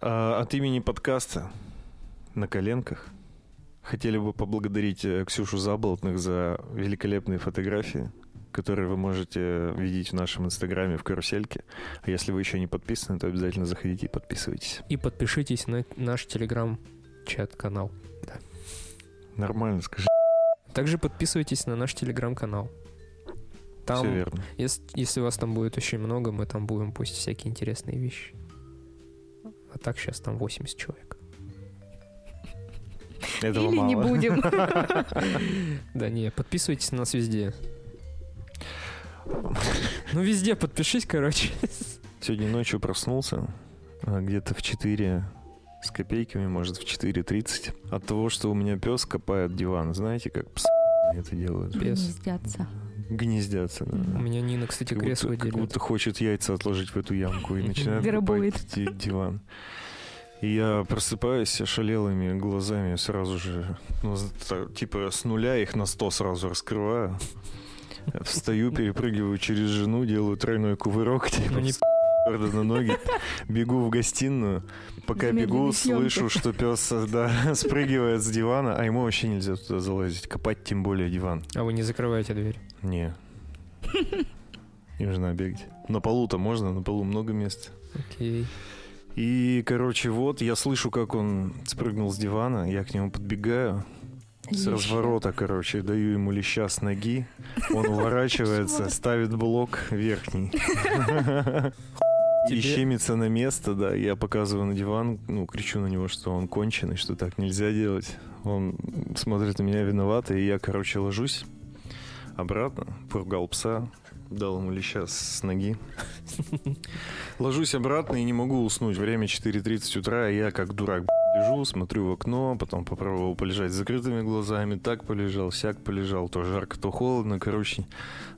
А, от имени подкаста «На коленках» хотели бы поблагодарить э, Ксюшу Заболотных за великолепные фотографии, которые вы можете видеть в нашем инстаграме в карусельке. А если вы еще не подписаны, то обязательно заходите и подписывайтесь. И подпишитесь на наш телеграм-чат-канал. Нормально, скажи. Также подписывайтесь на наш телеграм-канал. Там, Все верно. если, если вас там будет очень много, мы там будем пусть всякие интересные вещи. А так сейчас там 80 человек. Этого Или мало. не будем. Да не, подписывайтесь на нас везде. Ну везде подпишись, короче. Сегодня ночью проснулся, а, где-то в 4 с копейками, может, в 4.30. От того, что у меня пес копает диван. Знаете, как псы это делают? Пес. Гнездятся. Гнездятся, да. У меня Нина, кстати, Как кресло будто, как делит. будто хочет яйца отложить в эту ямку и начинает копать ди- диван. И я просыпаюсь ошалелыми глазами сразу же, ну, типа с нуля их на 100 сразу раскрываю. Встаю, перепрыгиваю через жену, делаю тройной кувырок, типа С- на ноги, бегу в гастинную. Пока бегу, слышу, что пес да, спрыгивает с дивана, а ему вообще нельзя туда залазить, копать тем более диван. А вы не закрываете дверь. Не. Им же надо бегать. На полу-то можно, на полу много места. Окей. И, короче, вот я слышу, как он спрыгнул с дивана, я к нему подбегаю, с Леща. разворота, короче, даю ему леща с ноги, он уворачивается, ставит блок верхний. Тебе- щемится на место, да, я показываю на диван, ну, кричу на него, что он конченый, что так нельзя делать. Он смотрит на меня виновато, и я, короче, ложусь обратно, поругал пса, дал ему леща с ноги. Ложусь обратно и не могу уснуть. Время 4.30 утра, и я как дурак лежу, смотрю в окно, потом попробовал полежать с закрытыми глазами, так полежал, сяк полежал, то жарко, то холодно, короче,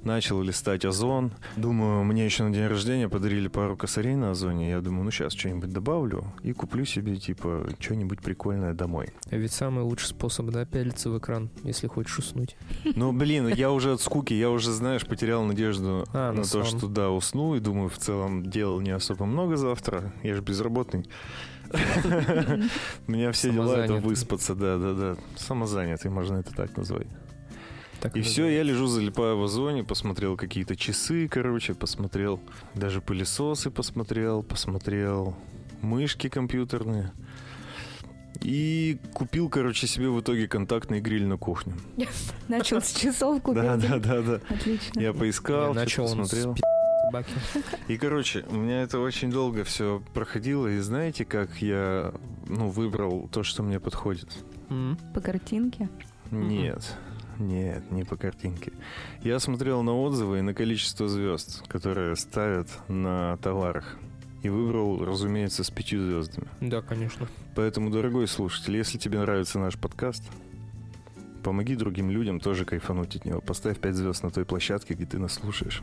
начал листать озон. Думаю, мне еще на день рождения подарили пару косарей на озоне, я думаю, ну сейчас что-нибудь добавлю и куплю себе, типа, что-нибудь прикольное домой. А ведь самый лучший способ, да, пялиться в экран, если хочешь уснуть. Ну, блин, я уже от скуки, я уже, знаешь, потерял надежду А, на на то, что да, усну, и думаю, в целом дел не особо много завтра. Я же безработный. У меня все дела это выспаться, да, да, да. Самозанятый, можно это так назвать. Так И все, я лежу, залипаю в озоне, посмотрел какие-то часы, короче, посмотрел даже пылесосы посмотрел, посмотрел мышки компьютерные. И купил, короче, себе в итоге контактный гриль на кухню. Начал с часов купил. Да, да, да, да. Отлично. Я поискал, Я начал он с собаки. И, короче, у меня это очень долго все проходило. И знаете, как я ну, выбрал то, что мне подходит? По картинке. Нет. Нет, не по картинке. Я смотрел на отзывы и на количество звезд, которые ставят на товарах. И выбрал, разумеется, с пятью звездами. Да, конечно. Поэтому, дорогой слушатель, если тебе нравится наш подкаст, помоги другим людям тоже кайфануть от него. Поставь пять звезд на той площадке, где ты нас слушаешь.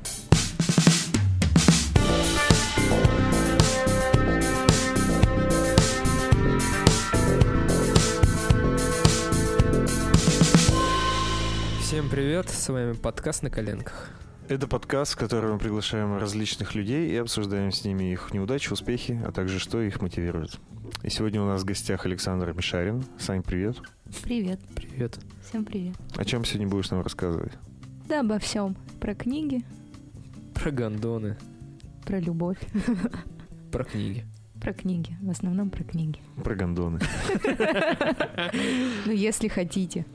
Всем привет, с вами подкаст на коленках. Это подкаст, в котором мы приглашаем различных людей и обсуждаем с ними их неудачи, успехи, а также что их мотивирует. И сегодня у нас в гостях Александр Мишарин. Сань, привет. Привет. Привет. Всем привет. О чем сегодня будешь нам рассказывать? Да, обо всем. Про книги, Про гондоны, про любовь. про книги. Про книги. В основном про книги. Про гондоны. Ну, если хотите.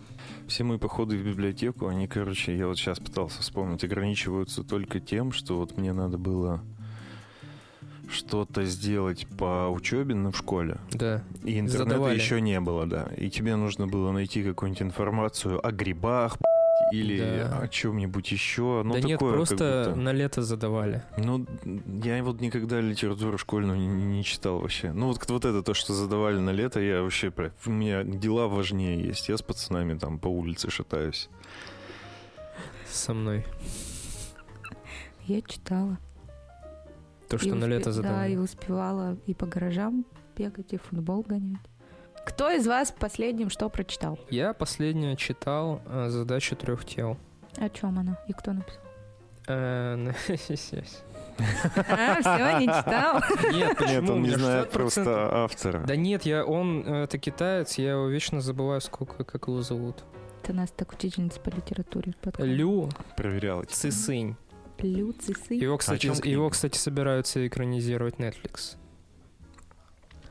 Все мои походы в библиотеку, они, короче, я вот сейчас пытался вспомнить, ограничиваются только тем, что вот мне надо было что-то сделать по учебе в школе. Да. И интернета Задавали. еще не было, да. И тебе нужно было найти какую-нибудь информацию о грибах или Да. о чем-нибудь еще. Ну, да нет, такое, как просто на лето задавали. Ну, я вот никогда литературу школьную не, не читал вообще. Ну, вот, вот это то, что задавали на лето, я вообще... прям- У меня дела важнее есть. Я с пацанами там по улице шатаюсь. Со мной. Я читала. То, что И на успе- лето Да, и задавали. успевала и по гаражам бегать, и в футбол гонять. Кто из вас последним что прочитал? Я последнее читал э, задачу трех тел. О чем она? И кто написал? Э, ну, А, все, не читал. Нет, Нет, он не знает 60%. просто автора. Да нет, я, он, это китаец, я его вечно забываю, сколько, как его зовут. Это нас так учительница по литературе подкаст. Лю Проверял эти. Цисынь. Лю Цисый. Его, кстати, книга? его, кстати, собираются экранизировать Netflix.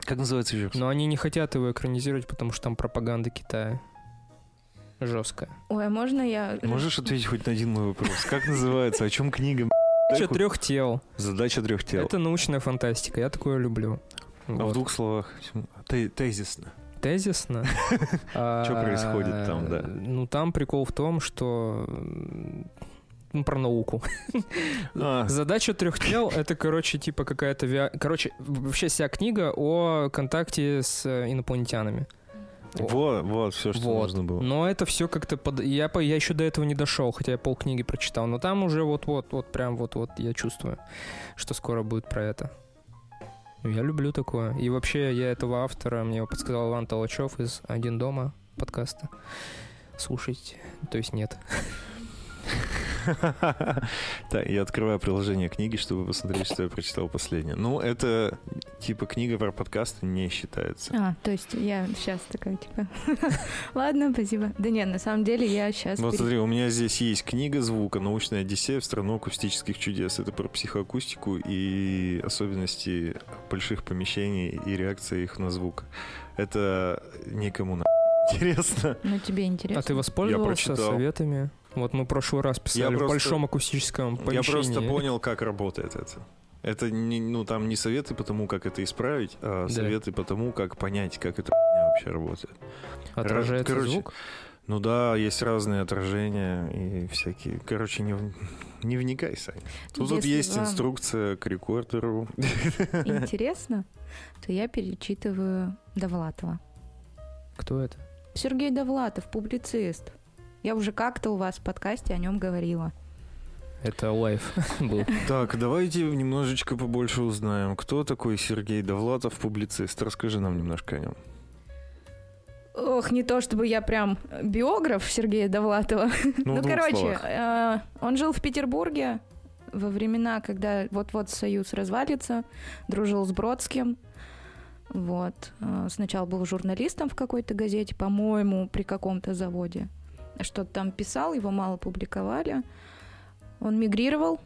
Как называется раз? Но они не хотят его экранизировать, потому что там пропаганда Китая. Жесткая. Ой, а можно я... Можешь ответить хоть на один мой вопрос? Как называется? О чем книга? Задача трех тел. Задача трех тел. Это научная фантастика. Я такое люблю. А в двух словах. Те- Тезисно. Тезисно. Чё происходит там, да? Ну, там прикол в том, что ну, про науку. А, Задача трех тел — это, короче, типа какая-то... виа- Короче, вообще вся книга о контакте с инопланетянами. вот, вот, все, что Вот. нужно было. Но это все как-то под... Я, по... я еще до этого не дошел, хотя я полкниги прочитал. Но там уже вот-вот, вот прям вот-вот я чувствую, что скоро будет про это. Я люблю такое. И вообще я этого автора, мне его подсказал Иван Толочев из «Один дома» подкаста. Слушайте. То есть нет. Так, я открываю приложение книги, чтобы посмотреть, что я прочитал последнее. Ну, это типа книга про подкасты не считается. А, то есть я сейчас такая, типа... Ладно, спасибо. Да нет, на самом деле я сейчас... Вот смотри, у меня здесь есть книга звука «Научная Одиссея в страну акустических чудес». Это про психоакустику и особенности больших помещений и реакции их на звук. Это никому на интересно. Ну, тебе интересно. А ты воспользовался советами? Вот мы в прошлый раз писали в просто- большом акустическом Я помещении. просто понял, как работает это. Это не, ну, там не советы по тому, как это исправить, а Да. советы по тому, как понять, как это вообще работает. Отражается Короче, звук? Ну да, есть разные отражения и всякие. Короче, не, не вникай, Саня. Тут, тут есть вам инструкция к рекордеру. интересно, то я перечитываю Довлатова. Кто это? Сергей Довлатов, публицист. Я уже как-то у вас в подкасте о нем говорила. Это лайф был. Так, давайте немножечко побольше узнаем. Кто такой Сергей Довлатов, публицист? Расскажи нам немножко о нем. Ох, не то чтобы я прям биограф Сергея Довлатова. Ну, Ну, короче, э, он жил в Петербурге во времена, когда вот-вот Союз развалится, дружил с Бродским. Вот. Э, Сначала был журналистом в какой-то газете, по-моему, при каком-то заводе. Что-то там писал, его мало публиковали. Он мигрировал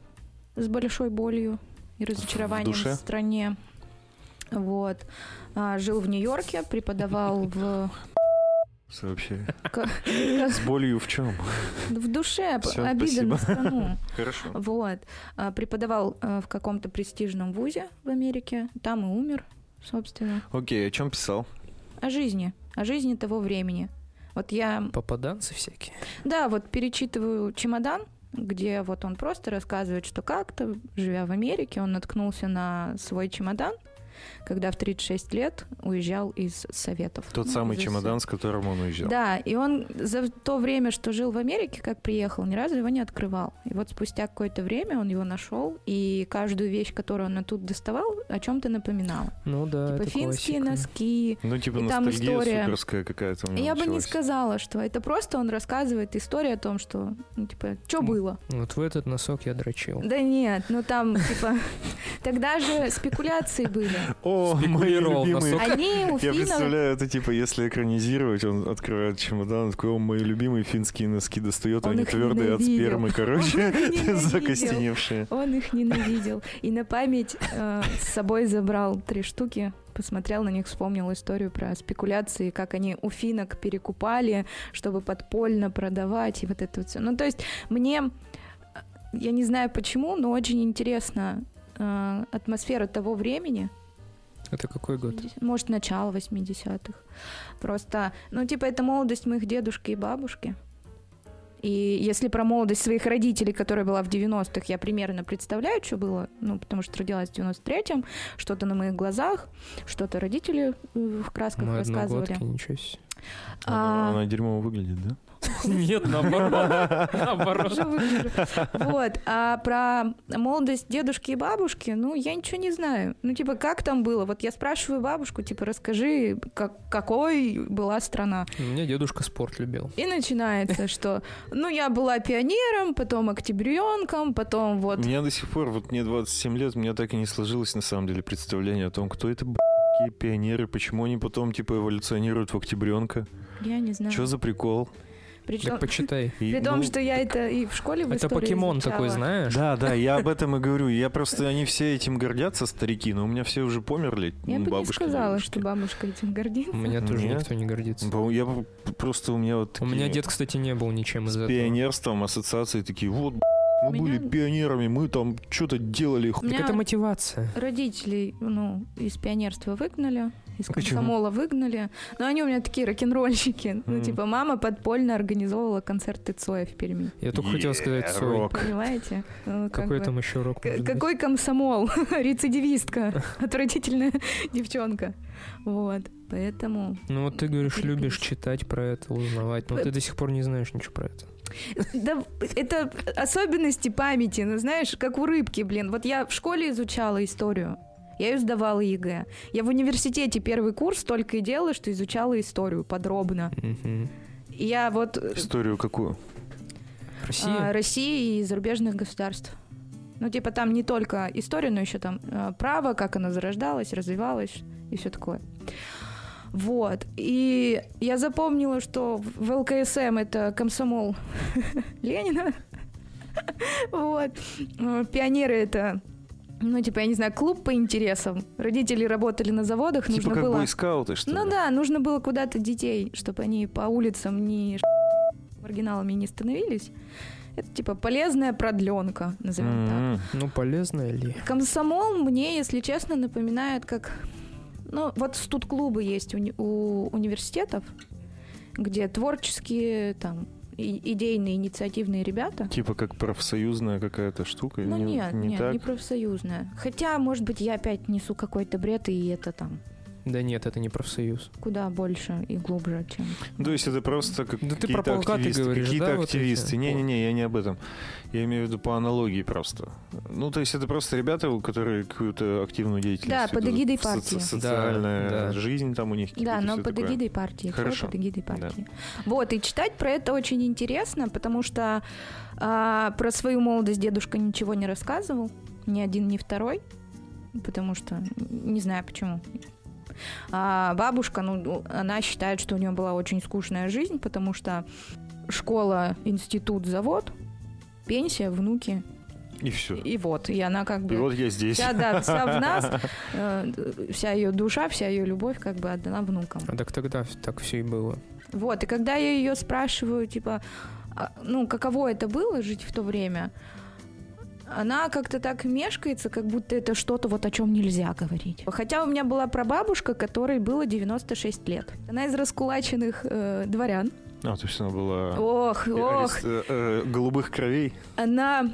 с большой болью и разочарованием в, душе? стране. Вот. А, Жил в Нью-Йорке, преподавал в, Вообще. К- С болью в чем? в душе, Всё, обида спасибо. на страну. Хорошо. Вот. А, Преподавал э, в каком-то престижном вузе в Америке. Там и умер, собственно. Окей, о чем писал? О жизни. О жизни того времени. Вот я, Попаданцы всякие. да, вот перечитываю «Чемодан», где вот он просто рассказывает, что как-то, живя в Америке, он наткнулся на свой чемодан, когда в 36 лет уезжал из Советов. Тот Ну, самый из чемодан, с которым он уезжал. Да, и он за то время, что жил в Америке, как приехал, ни разу его не открывал. И вот спустя какое-то время он его нашел, и каждую вещь, которую он оттуда доставал, о чем-то напоминала. Ну да, типа это финские классика. носки. Ну, типа И там история. суперская какая-то у него Я бы не началась. сказала, что это просто он рассказывает историю о том, что, ну, типа, что было. Вот в этот носок я дрочил. Да нет, ну там, типа, тогда же спекуляции были. О, мои любимые. Они у Я представляю, это типа, если экранизировать, он открывает чемодан, такой, о, мои любимые финские носки достает, Он они твердые от спермы, короче, закостеневшие. Он их ненавидел. И на память э, с собой забрал три штуки, посмотрел на них, вспомнил историю про спекуляции, как они у финок перекупали, чтобы подпольно продавать, и вот это вот все. Ну, то есть мне, э, я не знаю почему, но очень интересна э, атмосфера того времени, Это какой год? может, начало 80-х. Просто, ну, типа, это молодость моих дедушки и бабушки. И если про молодость своих родителей, которая была в 90-х, я примерно представляю, что было, ну, потому что родилась в 93-м, что-то на моих глазах, что-то родители э, в красках Мы рассказывали. одногодки, ничего себе. А, Она дерьмово выглядит, да? Нет, наоборот. Наоборот. Вот. А про молодость дедушки и бабушки, ну, я ничего не знаю. Ну, типа, как там было? Вот я спрашиваю бабушку, типа, расскажи, как, какой была страна. У меня дедушка спорт любил. И начинается, что, ну, я была пионером, потом октябренком, потом У вот... меня до сих пор, вот мне 27 лет, у меня так и не сложилось, на самом деле, представление о том, кто это пионеры, почему они потом, типа, эволюционируют в октябренка. Я не знаю. Что за прикол? Причем, Так почитай. И, при том, ну, что я это и в школе в Это покемон изучала. такой, знаешь? Да, да, я об этом и говорю. Я просто, они все этим гордятся, старики, но у меня все уже померли. Я бы не сказала, что бабушка этим гордится. У меня тоже Нет. никто не гордится. Я просто у меня вот У меня дед, кстати, не был ничем из с этого. пионерством ассоциации такие, вот, мы Меня- были пионерами, мы там что-то делали. Так это мотивация. родителей, ну, из пионерства выгнали, из Почему? комсомола выгнали. Но они у меня такие рок-н-ролльщики. Ну, Мгм. типа, мама подпольно организовывала концерты Цоя в Перми. Я только хотел сказать Цой. рок. Понимаете? Ну, как Какой бы. там еще рок К- может быть? Какой комсомол? Рецидивистка. Отвратительная девчонка. Вот. Поэтому... Ну вот ты говоришь, Перепись. любишь читать про это, узнавать, но ты до сих пор не знаешь ничего про это. Да, это особенности памяти, ну, знаешь, как у рыбки, блин. Вот я в школе изучала историю. Я ее сдавала ЕГЭ. Я в университете первый курс только и делала, что изучала историю подробно. И я вот э, Историю какую? а, Россия? России и зарубежных государств. Ну, типа, там не только история, но еще там э, право, как оно зарождалось, развивалось и все такое. Вот. И я запомнила, что ВЛКСМ это комсомол Ленина. Вот. Э, Пионеры это ну, типа, я не знаю, клуб по интересам. Родители работали на заводах, Типа нужно как было... бойскауты, что Ну ли? да, нужно было куда-то детей, чтобы они по улицам не маргиналами не становились. Это типа полезная продленка, назовем так. М-м. Ну, полезно ли? Комсомол мне, если честно, напоминает как... Ну, вот студ-клубы есть у, уни- у университетов, где творческие, там, идейные, инициативные ребята. Типа как профсоюзная какая-то штука? Ну не, нет, не нет, так? не профсоюзная. Хотя, может быть, я опять несу какой-то бред, и это там Да нет, это не профсоюз. куда больше и глубже, чем... Ну, То есть это просто как Да ты про какие-то активисты. говоришь, какие-то да, вот активисты. эти? Не-не-не, я не об этом. Я имею в виду по аналогии просто. Ну, то есть это просто ребята, у которых какую-то активную деятельность. Да, под эгидой партии. Социальная Да, да. жизнь там у них. Да, какие-то но под такое. эгидой партии. Хорошо. под эгидой Да. партии. Вот, и читать про это очень интересно, потому что а, про свою молодость дедушка ничего не рассказывал. Ни один, ни второй. Потому что не знаю почему. А бабушка, ну, она считает, что у нее была очень скучная жизнь, потому что школа, институт, завод, пенсия, внуки. И все. И вот, и она как бы... И вот я здесь. Вся, да, вся в нас, э, вся ее душа, вся ее любовь как бы отдана внукам. А так тогда так все и было. Вот, и когда я ее спрашиваю, типа, а, ну, каково это было жить в то время, она как-то так мешкается, как будто это что-то вот о чем нельзя говорить. Хотя у меня была прабабушка, которой было 96 лет. Она из раскулаченных э, дворян. А, то есть она была Ох, ох, э, э, голубых кровей. она...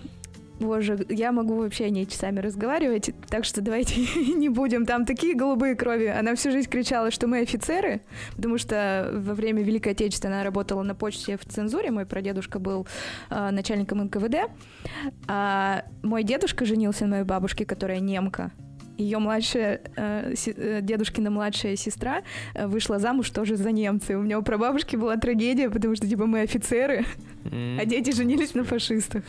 Боже, я могу вообще о ней часами разговаривать, так что давайте не будем. Там такие голубые крови. Она всю жизнь кричала, что мы офицеры, потому что во время Великой Отечественной она работала на почте в цензуре. Мой прадедушка был э, начальником НКВД. А мой дедушка женился на моей бабушке, которая немка. Ее младшая, э, э, дедушкина младшая сестра э, вышла замуж тоже за немца. И у меня у прабабушки была трагедия, потому что, типа, мы офицеры, М. а дети женились на фашистах.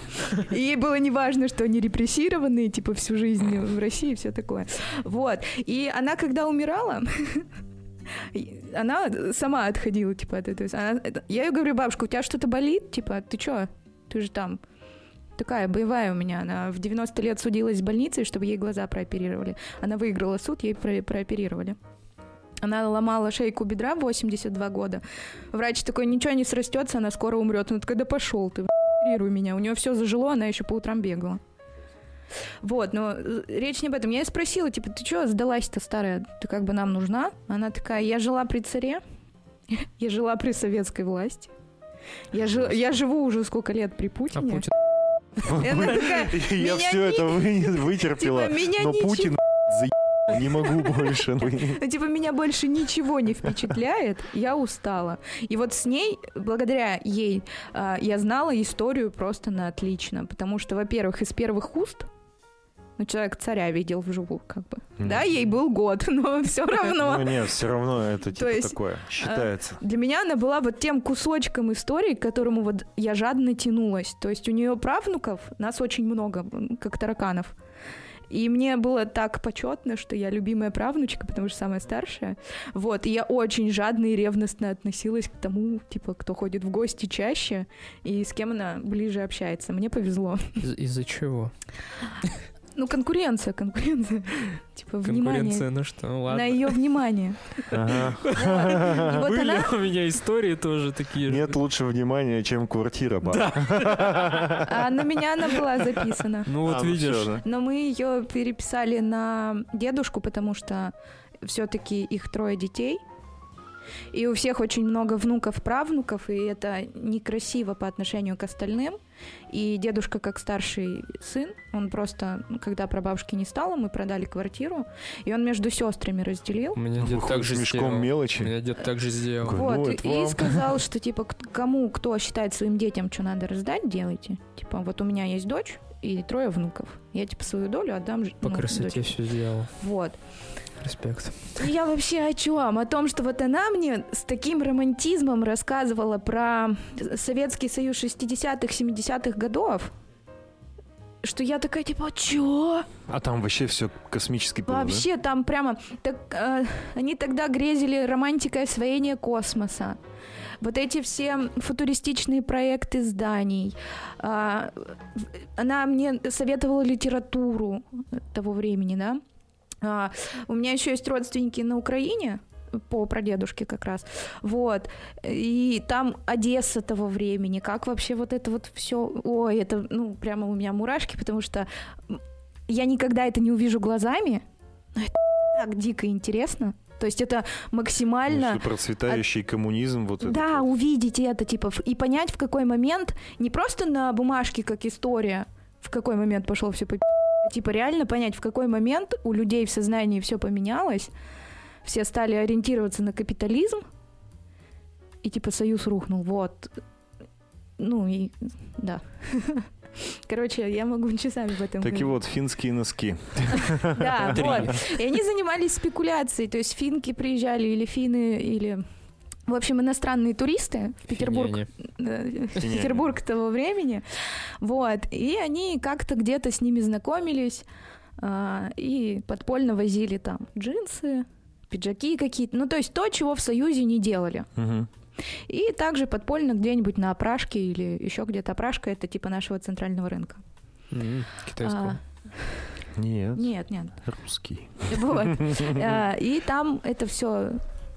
И ей было неважно, что они репрессированные, типа, всю жизнь в России и все такое. Вот. И она, когда умирала, она сама отходила, типа, от этого. Она- я ей говорю, бабушка, у тебя что-то болит? Типа, ты чё? Ты же там такая боевая у меня. Она в 90 лет судилась с больницей, чтобы ей глаза прооперировали. Она выиграла суд, ей про- прооперировали. Она ломала шейку бедра в 82 года. Врач такой, ничего не срастется, она скоро умрет. Она такая, да пошел ты, оперируй меня. У нее все зажило, она еще по утрам бегала. Вот, но э, речь не об этом. Я ей спросила, типа, ты что, сдалась-то старая? Ты как бы нам нужна? Она такая, я жила при царе, я жила при советской власти. Я, жи- я живу уже сколько лет при А Путине. Путин она такая, Я все это вы- вытерпела. типа, Но Путин не могу больше. Ну, типа, меня больше ничего не впечатляет, я устала. И вот с ней, благодаря ей, а, я знала историю просто на отлично. Потому что, во-первых, из первых уст ну, человек царя видел вживую, как бы. Мгм. Да, ей был год, но все равно. Ну нет, все равно это типа есть, такое считается. Для меня она была вот тем кусочком истории, к которому вот я жадно тянулась. То есть у нее правнуков, нас очень много, как тараканов. И мне было так почетно, что я любимая правнучка, потому что самая старшая. Вот, и я очень жадно и ревностно относилась к тому, типа, кто ходит в гости чаще и с кем она ближе общается. Мне повезло. Из- Из-за чего? Ну, конкуренция, конкуренция. Типа, внимание. Конкуренция, ну что, ну На ладно. ее внимание. Были у меня истории тоже такие же. Нет лучше внимания, чем квартира. ба. а на меня она была записана. Ну А, вот ну видишь. Но мы ее переписали на дедушку, потому что все-таки их трое детей. И у всех очень много внуков, правнуков, и это некрасиво по отношению к остальным. И дедушка, как старший сын, он просто, ну, когда прабабушки не стало, мы продали квартиру, и он между сестрами разделил. У меня дед Выходит так же с мешком сделал. У мелочи. меня дед так же сделал. Вот, Ну, и, вам. сказал, что типа кому кто считает своим детям, что надо раздать, делайте. Типа, вот у меня есть дочь и трое внуков. Я типа свою долю отдам ж- По ну, красоте дочери. все сделал. Вот. Респект. И я вообще о чем? О том, что вот она мне с таким романтизмом рассказывала про Советский Союз 60-х, 70-х годов, что я такая, типа, чё? А там вообще все космически было, да? Вообще там прямо... Так, э, они тогда грезили романтикой освоения космоса. Вот эти все футуристичные проекты зданий. В- она мне советовала литературу того времени, да. А, у меня еще есть родственники на Украине, по прадедушке как раз. Вот. И там Одесса того времени. Как вообще вот это вот все... Ой, это, ну, прямо у меня мурашки, потому что я никогда это не увижу глазами, но это так дико интересно. То есть это максимально... Ну, процветающий коммунизм, вот. Да, вот. увидеть это, типа, и понять, в какой момент, не просто на бумажке, как история, в какой момент пошло все по типа реально понять, в какой момент у людей в сознании все поменялось, все стали ориентироваться на капитализм, и типа союз рухнул, вот. Ну и да. Короче, я могу часами в этом Так и говорить. вот, финские носки. Да, вот. И они занимались спекуляцией. То есть финки приезжали или финны, или... В общем, иностранные туристы в Петербург, в. Петербург того времени. Вот. И они как-то где-то с ними знакомились а, и подпольно возили там джинсы, пиджаки какие-то. Ну, то есть то, чего в Союзе не делали. Мгм. И также подпольно где-нибудь на опрашке или еще где-то опрашка, это типа нашего центрального рынка. М, Китайского. Нет, А, нет, нет. русский. Вот. А, И там это все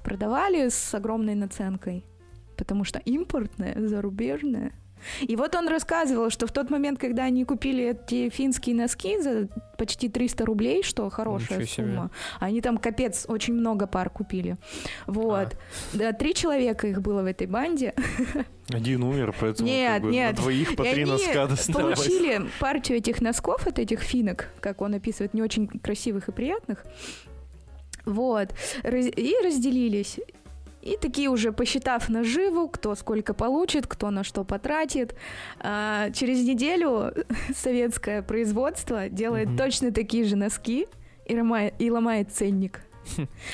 продавали с огромной наценкой, потому что импортное, зарубежное. И вот он рассказывал, что в тот момент, когда они купили эти финские носки за почти 300 рублей, что хорошая Ничего себе. сумма, они там капец очень много пар купили. Вот. Да, три человека их было в этой банде. Один умер, поэтому Нет, как бы нет. на двоих по И три они носка досталось. получили партию этих носков от этих финок, как он описывает, не очень красивых и приятных. Вот. И разделились. И такие уже посчитав наживу, кто сколько получит, кто на что потратит, а, через неделю советское производство делает Мгм. точно такие же носки и ломает, и ломает ценник.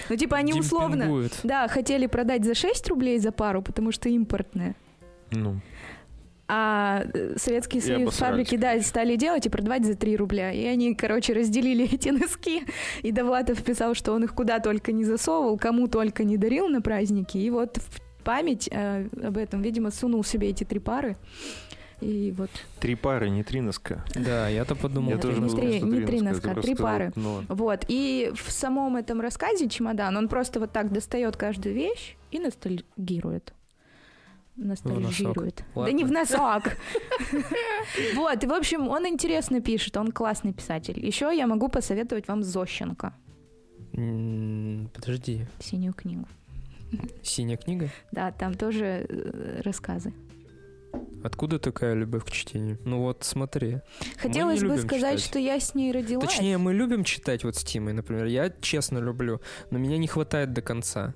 Ну, типа, они условно, да, хотели продать за 6 рублей за пару, потому что импортная. Ну, А э, Советский И Союз обосрались, фабрики, да, стали делать и продавать за 3 рубля. И они, короче, разделили эти носки. И Довлатов писал, что он их куда только не засовывал, кому только не дарил на праздники. И вот в память э, об этом, видимо, сунул себе эти три пары. И вот, три пары, не три носка. Да, я-то подумал. Я тоже не думал, три- не три носка, носка, три пары. ну, ладно. вот. И в самом этом рассказе чемодан, он просто вот так достает каждую вещь и ностальгирует. Ностальгирует. Да не в носок. Вот, и в общем, он интересно пишет, он классный писатель. Еще я могу посоветовать вам Зощенко, Подожди. синюю книгу. Синяя книга? Да, там тоже э, рассказы. Откуда такая любовь к чтению? Ну вот, смотри. Хотелось бы сказать, читать. что я с ней родилась. Точнее, мы любим читать вот с Тимой, например. Я честно люблю, но меня не хватает до конца.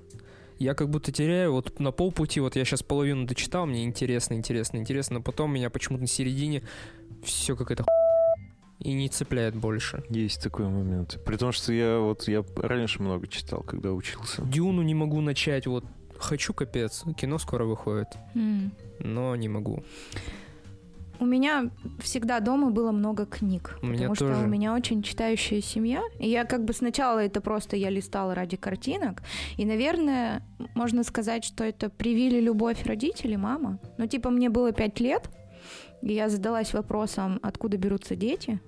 Я как будто теряю вот на полпути, вот я сейчас половину дочитал, мне интересно, интересно, интересно, но потом меня почему-то на середине все какая-то и не цепляет больше. Есть такой момент. При том, что я вот я раньше много читал, когда учился. Дюну не могу начать, вот хочу капец, кино скоро выходит, М. но не могу. У меня всегда дома было много книг. У потому что тоже. у меня очень читающая семья. И я как бы сначала это просто я листала ради картинок. И, наверное, можно сказать, что это привили любовь родителей, мама. Ну, типа, мне было пять лет, и я задалась вопросом, откуда берутся дети.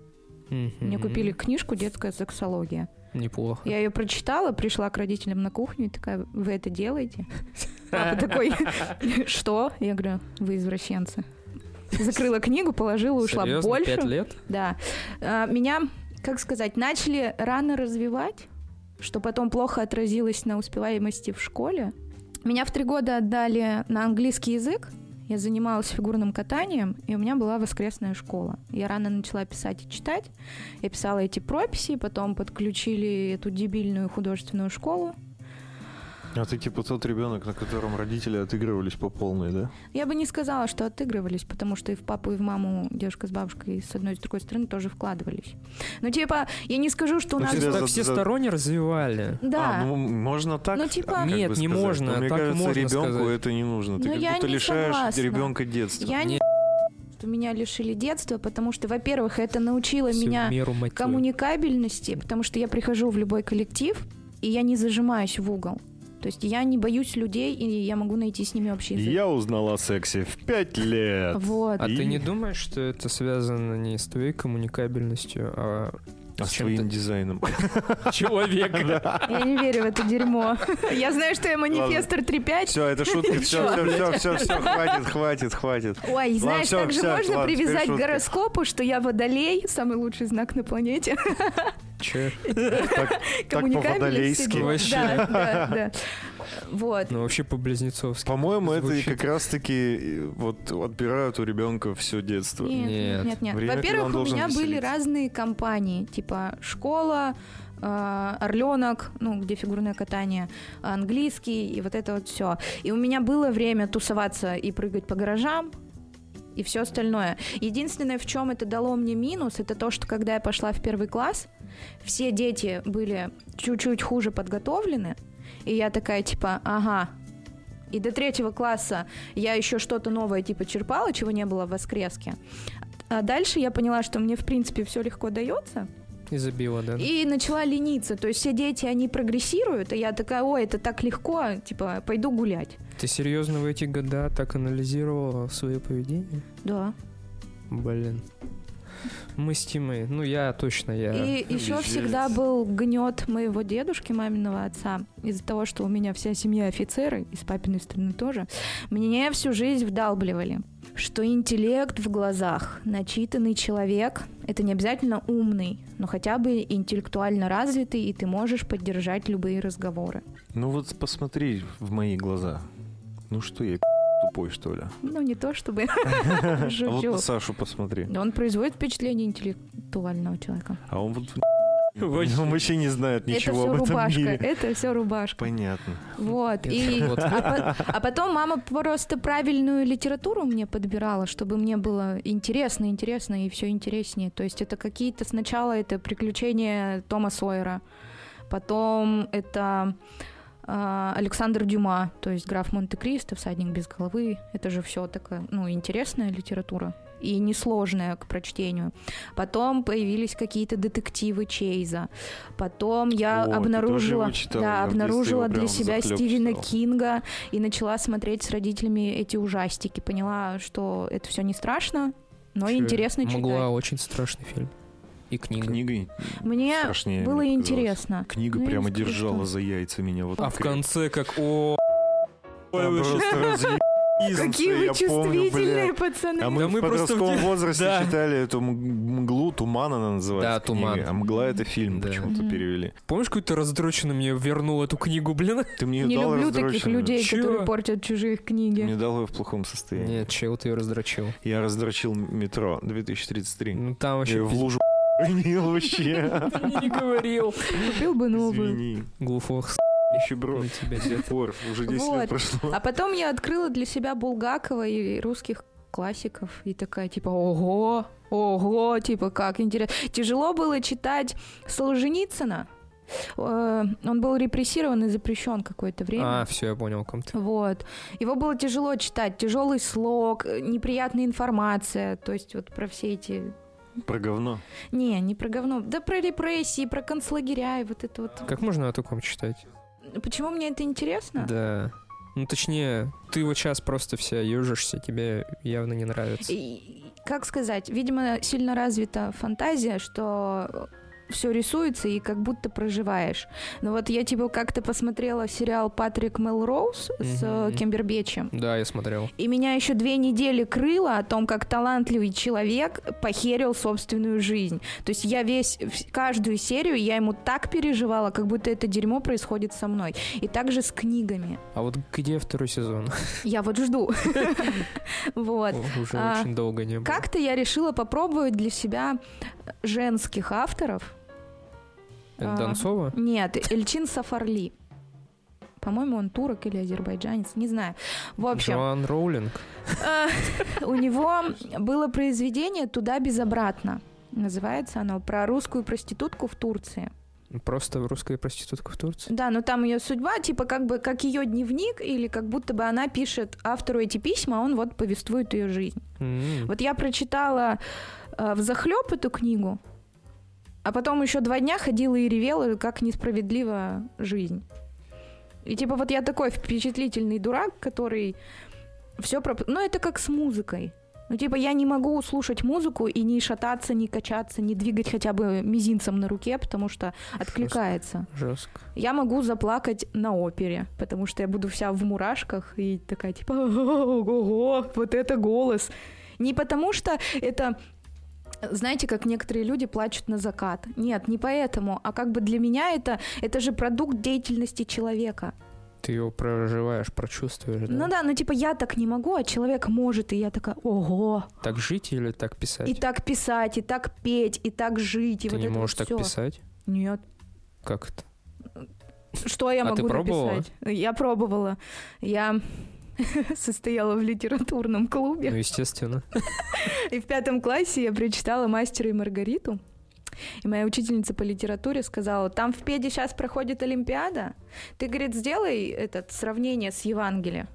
Мне Мгм. купили книжку «Детская сексология». Неплохо. Я ее прочитала, пришла к родителям на кухню и такая, вы это делаете? Папа такой, что? Я говорю, вы извращенцы. Закрыла книгу, положила, ушла. Серьезно? Больше, Пять лет? да. А, Меня, как сказать, начали рано развивать, что потом плохо отразилось на успеваемости в школе. Меня в три года отдали на английский язык. Я занималась фигурным катанием, и у меня была воскресная школа. Я рано начала писать и читать. Я писала эти прописи, потом подключили эту дебильную художественную школу. А ты типа тот ребенок, на котором родители отыгрывались по полной, да? Я бы не сказала, что отыгрывались, потому что и в папу, и в маму дедушка с бабушкой с одной и с другой стороны тоже вкладывались. Ну, типа, я не скажу, что у Ну, нас... тебя Так за- все за- сторонне развивали. Да. А, ну можно так? Ну, типа- как Нет, бы не можно, Но мне так кажется, можно ребенку сказать. это не нужно. Ты Ну, как я будто не лишаешь согласна. ребенка детства. Я не Нет. что меня лишили детства, потому что, во-первых, это научило Всё в меня меру коммуникабельности, потому что я прихожу в любой коллектив, и я не зажимаюсь в угол. То есть я не боюсь людей, и я могу найти с ними общий язык. Я узнал о сексе в пять лет. Вот. А И- ты не думаешь, что это связано не с твоей коммуникабельностью, а А с своим дизайном. человека? Я не верю в это дерьмо. Я знаю, что я манифестор 3.5. Все, это шутка. Все, все, все, все, все, хватит, хватит, хватит. Ой, знаешь, так же можно привязать к гороскопу, что я водолей, самый лучший знак на планете. Че? Так по-водолейски. Вообще. Да, да, да. Вот. Ну вообще по-близнецовски. По-моему, это и как раз-таки э, вот отбирают у ребенка все детство. Нет, Нет. нет, нет. Во-первых, у меня были веселиться. разные компании, типа школа, э, Орленок, ну, где фигурное катание, английский и вот это вот все. И у меня было время тусоваться и прыгать по гаражам, и все остальное. Единственное, в чем это дало мне минус, это то, что когда я пошла в первый класс, все дети были чуть-чуть хуже подготовлены, и я такая типа, ага. И до третьего класса я еще что-то новое типа черпала, чего не было в воскреске. А дальше я поняла, что мне в принципе все легко дается, И забила, да? и начала лениться. То есть все дети, они прогрессируют, и я такая, ой, это так легко, типа, пойду гулять. Ты серьезно в эти года так анализировала свое поведение? Да. Блин. Мы с Тимой, ну я точно, я... И еще везде. всегда был гнет моего дедушки, маминого отца, из-за того, что у меня вся семья офицеры, и с папиной стороны тоже. Мне всю жизнь вдалбливали, что интеллект в глазах, начитанный человек, это не обязательно умный, но хотя бы интеллектуально развитый, и ты можешь поддержать любые разговоры. Ну вот посмотри в мои глаза. Ну что я тупой, что ли? Ну, не то чтобы А вот на Сашу посмотри. Но Он производит впечатление интеллектуального человека. А он вот Вообще. он вообще не знает Это ничего все об этом рубашка, мире. это все рубашка. Понятно. Вот. Это И, вот. а, а потом мама просто правильную литературу мне подбирала, чтобы мне было интересно, интересно и все интереснее. То есть это какие-то сначала это приключения Тома Сойера, потом это Александр Дюма, то есть граф Монте-Кристо, всадник без головы. Это же все такая, ну, интересная литература и несложная к прочтению. Потом появились какие-то детективы Чейза. Потом я О, обнаружила, читала? да, Я обнаружила для себя Стивена читал. Кинга и начала смотреть с родителями эти ужастики. Поняла, что это все не страшно, но Чё, интересно читать. Могла очень страшный фильм. И книга. Книгой Мне страшнее. было мне интересно. Книга Ну, я прямо скажу, держала что- за яйца меня. Вот А в конце как о... Какие вы я помню, чувствительные пацаны. А мы Да в мы просто в подростковом де- возрасте Да. читали эту мглу, туман она называется. Да, «Туман». книга. А мгла это фильм Да. почему-то Мгм. перевели. Помнишь, какой-то раздроченный мне вернул эту книгу, блин? Ты мне ее Не дал люблю таких людей, Чё? которые портят чужие книги. Мне дал ее в плохом состоянии. Нет, чел, ты ее раздрочил. Я раздрочил метро 2033. Ну там Я вообще... её в пиздец. лужу принял вообще. Ты мне не говорил. Купил бы новую. Извини. Глуфох, Еще бро. на тебя До сих пор. Уже 10 Вот. лет прошло. А потом я открыла для себя Булгакова и русских классиков. И такая, типа, ого, ого, типа, как интересно. Тяжело было читать Солженицына. Э, Он был репрессирован и запрещен какое-то время. А, все, я понял, ком ты. Вот. Его было тяжело читать. Тяжелый слог, э, неприятная информация. То есть вот про все эти... Про говно. Не, не про говно. Да про репрессии, про концлагеря и вот это вот. Как можно о таком читать? Почему мне это интересно? Да. Ну, точнее, ты вот сейчас просто вся ежишься, тебе явно не нравится. И, как сказать, видимо, сильно развита фантазия, что все рисуется и как будто проживаешь. Но вот я типа как-то посмотрела сериал Патрик Мелроуз с э, Мгм. Кембербечем. Да, я смотрел. И меня еще две недели крыло о том, как талантливый человек похерил собственную жизнь. То есть я весь, каждую серию я ему так переживала, как будто это дерьмо происходит со мной. И также с книгами. А вот где второй сезон? Я вот жду. Вот. Уже А, очень долго не было. Как-то я решила попробовать для себя женских авторов. Это а, Донцова? Нет, Эльчин Сафарли. По-моему, он турок или азербайджанец, не знаю. В общем, Джоан Роулинг? э, у него было произведение «Туда без обратно». Называется оно про русскую проститутку в Турции. Просто русская проститутка в Турции? Да, но там ее судьба, типа как бы как ее дневник, или как будто бы она пишет автору эти письма, а он вот повествует ее жизнь. М. Вот я прочитала э, в захлеб эту книгу, а потом еще два дня ходила и ревела, как несправедлива жизнь. И типа вот я такой впечатлительный дурак, который все про... Ну это как с музыкой. Ну типа я не могу слушать музыку и не шататься, не качаться, не двигать хотя бы мизинцем на руке, потому что откликается. Жестко. Я могу заплакать на опере, потому что я буду вся в мурашках и такая типа ого, вот это голос. Не потому что это знаете, как некоторые люди плачут на закат. Нет, не поэтому, а как бы для меня это, это же продукт деятельности человека. Ты его проживаешь, прочувствуешь, да? Ну да, ну типа я так не могу, а человек может, и я такая, ого. Так жить или так писать? И так писать, и так петь, и так жить, и Ты вот не это можешь вот так всё. писать? Нет. Как это? Что я А ты могу пробовала? написать? Я пробовала. Я состояла в литературном Ну, клубе. естественно. И в пятом классе я прочитала «Мастера и Маргариту». И моя учительница по литературе сказала, там в Педе сейчас проходит Олимпиада, ты, говорит, сделай это сравнение с Евангелием.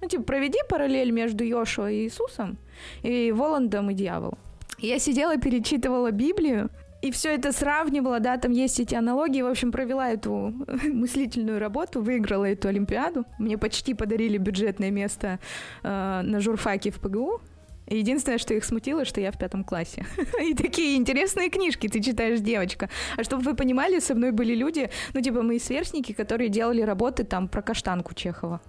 Ну, типа, проведи параллель между Йошуа и Иисусом и Воландом и дьяволом. Я сидела, перечитывала Библию, и все это сравнивала, да, там есть эти аналогии. В общем, провела эту мыслительную работу, выиграла эту Олимпиаду. Мне почти подарили бюджетное место э, на журфаке в ПГУ. Единственное, что их смутило, что я в пятом классе. И такие интересные книжки ты читаешь, девочка. А чтобы вы понимали, со мной были люди, ну, типа мои сверстники, которые делали работы там про каштанку Чехова.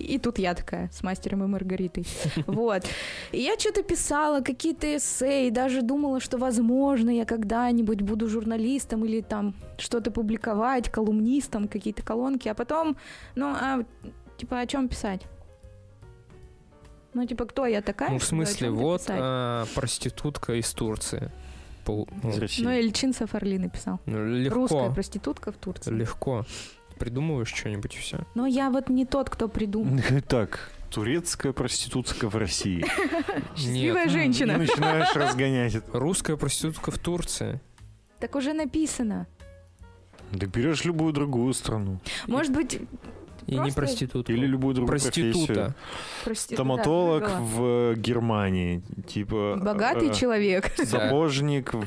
И тут я такая с мастером и Маргаритой. Вот. И я что-то писала, какие-то эссе, даже думала, что, возможно, я когда-нибудь буду журналистом или там что-то публиковать, колумнистом, какие-то колонки. А потом, ну, а, типа, о чем писать? Ну, типа, кто я такая? Ну, в смысле, вот а, проститутка из Турции. Пол- ну. Ну, Эльчин Сафарли написал. ну, легко. Русская проститутка в Турции. Легко. Придумываешь что-нибудь и все. Но я вот не тот, кто придумал. Так, турецкая проститутка в России. Счастливая женщина. начинаешь разгонять это. Русская проститутка в Турции. Так уже написано. Да берешь любую другую страну. Может быть, И не проститутка. Или любую другую профессию. Проститута. прости- Стоматолог да, в Германии. Типа... Богатый э, человек. Сапожник в,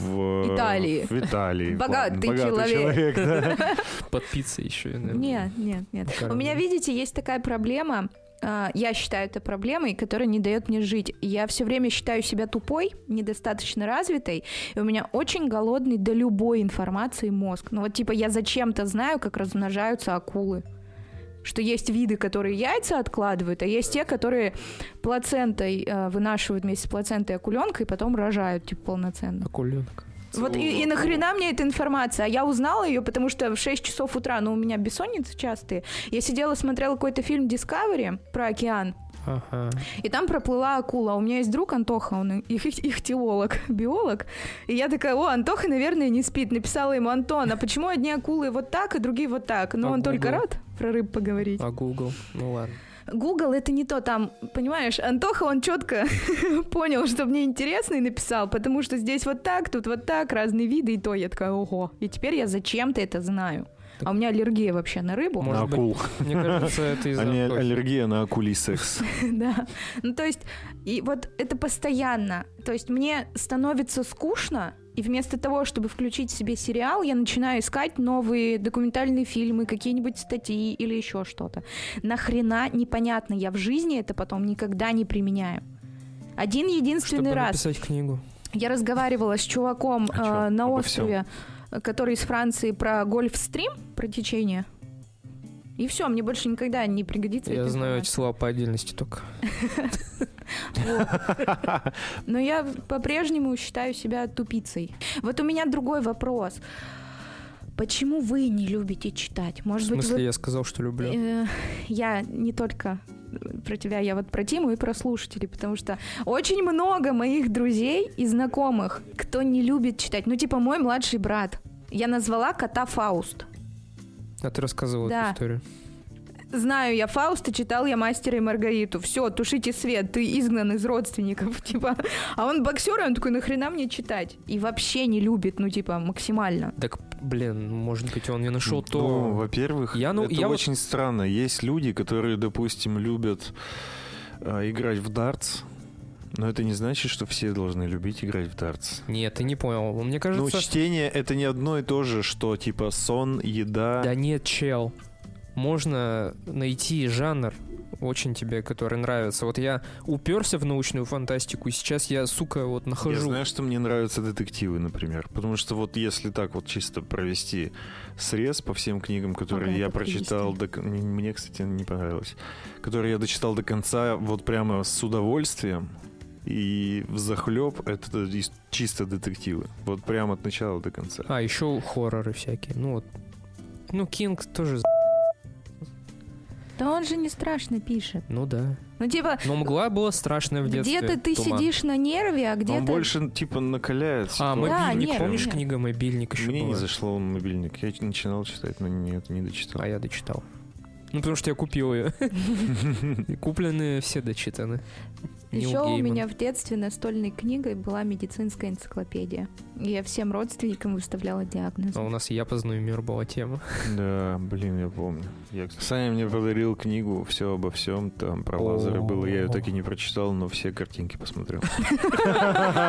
в- Италии. В Италии. Богатый ладно, человек. да. Под пиццей еще. Нет, нет, нет. У меня, видите, есть такая проблема. а, Я считаю это проблемой, которая не дает мне жить. Я все время считаю себя тупой, недостаточно развитой, и у меня очень голодный до любой информации мозг. Ну вот типа я зачем-то знаю, как размножаются акулы. Что есть виды, которые яйца откладывают, а есть те, которые плацентой э, вынашивают вместе с плацентой акуленка и потом рожают, типа, полноценно. Акуленок. Вот и, и нахрена мне эта информация? А я узнала ее, потому что в 6 часов утра, ну, у меня бессонницы частые. Я сидела, смотрела какой-то фильм Discovery про океан. Ага. И там проплыла акула. У меня есть друг Антоха, он их, их, ихтиолог, биолог. И я такая, о, Антоха, наверное, не спит. Написала ему, Антон, а почему одни акулы вот так, а другие вот так? Ну, А он только Google? рад про рыб поговорить. А Google? Ну ладно. Google это не то, там, понимаешь, Антоха, он четко понял, что мне интересно и написал, потому что здесь вот так, тут вот так, разные виды, и то я такая, ого. И теперь я зачем-то это знаю. А у меня аллергия вообще на рыбу. Может на быть, акул. Мне кажется, это из-за А аллергия на акулий секс. Да. Ну, то есть, и вот это постоянно. То есть мне становится скучно, и вместо того, чтобы включить себе сериал, я начинаю искать новые документальные фильмы, какие-нибудь статьи или еще что-то. Нахрена непонятно, я в жизни это потом никогда не применяю. Один единственный Чтобы раз написать книгу. я разговаривала с чуваком А э, на обо острове, э, который из Франции про гольф-стрим, про течение. И все, мне больше никогда не пригодится. Я знаю информация. слова по отдельности только. Но я по-прежнему считаю себя тупицей. Вот у меня другой вопрос. Почему вы не любите читать? В Может быть, смысле, вы... я сказал, что люблю. Э, Я не только про тебя, я вот про Тиму и про слушателей, потому что очень много моих друзей и знакомых, кто не любит читать. Ну, типа мой младший брат. Я назвала кота Фауст. А ты рассказывал Да. эту историю. Знаю я Фауста, читал я Мастера и Маргариту. Все, тушите свет, ты изгнан из родственников, типа. А он боксер, и он такой, нахрена мне читать? И вообще не любит, ну, типа, максимально. Так, блин, может быть, он не нашел Ну, то... во-первых, Я, ну, это я вот- очень странно. Есть люди, которые, допустим, любят а, играть в дартс, но это не значит, что все должны любить играть в дартс. Нет, ты не понял. Мне Ну, кажется... чтение — это не одно и то же, что, типа, сон, еда. Да нет, чел. Можно найти жанр, очень тебе, который нравится. Вот я уперся в научную фантастику, и сейчас я, сука, вот Я нахожу. знаю, что мне нравятся детективы, например. Потому что вот если так вот чисто провести срез по всем книгам, которые Ага, я прочитал, до мне, кстати, не понравилось, которые я дочитал до конца вот прямо с удовольствием, и в захлеб это чисто детективы. Вот прямо от начала до конца. А, еще хорроры всякие. Ну вот. Ну, Кинг тоже... Да он же не страшно пишет. Ну да. Ну, типа, Но мгла была страшная в детстве. где-то ты Туман. сидишь на нерве, а Он где-то... больше, типа, накаляет. А. Да, мобильник, нет, помнишь, нет. книга «Мобильник» еще Мне не была? зашло мобильник. Я начинал читать, но нет, не дочитал. А я дочитал. Ну, потому что я купил ее. И купленные все дочитаны. Нил Еще у меня в детстве настольной книгой была медицинская энциклопедия. Я всем родственникам выставляла диагноз. А у нас «Я познаю мир» была тема. Да, блин, я помню. Я... Саня мне подарил книгу «Все обо всем», там про лазеры было. Я ее так и не прочитал, но все картинки посмотрел.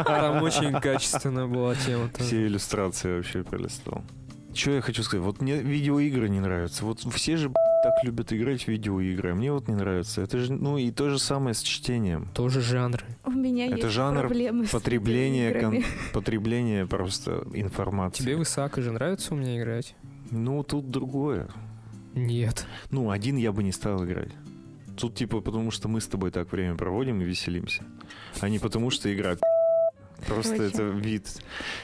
Там очень качественная была тема. Все иллюстрации вообще пролистал. Что я хочу сказать? Вот мне видеоигры не нравятся. Вот все же так любят играть в видеоигры, а мне вот не нравится. Это же, ну и то же самое с чтением. Тоже жанры. У меня Это есть жанр проблемы с Потребление, кон- потребление просто информации. Тебе в Исаака же нравится у меня играть? Ну, тут другое. Нет. Ну, один я бы не стал играть. Тут типа потому, что мы с тобой так время проводим и веселимся. А не потому, что игра Просто Короче. это вид.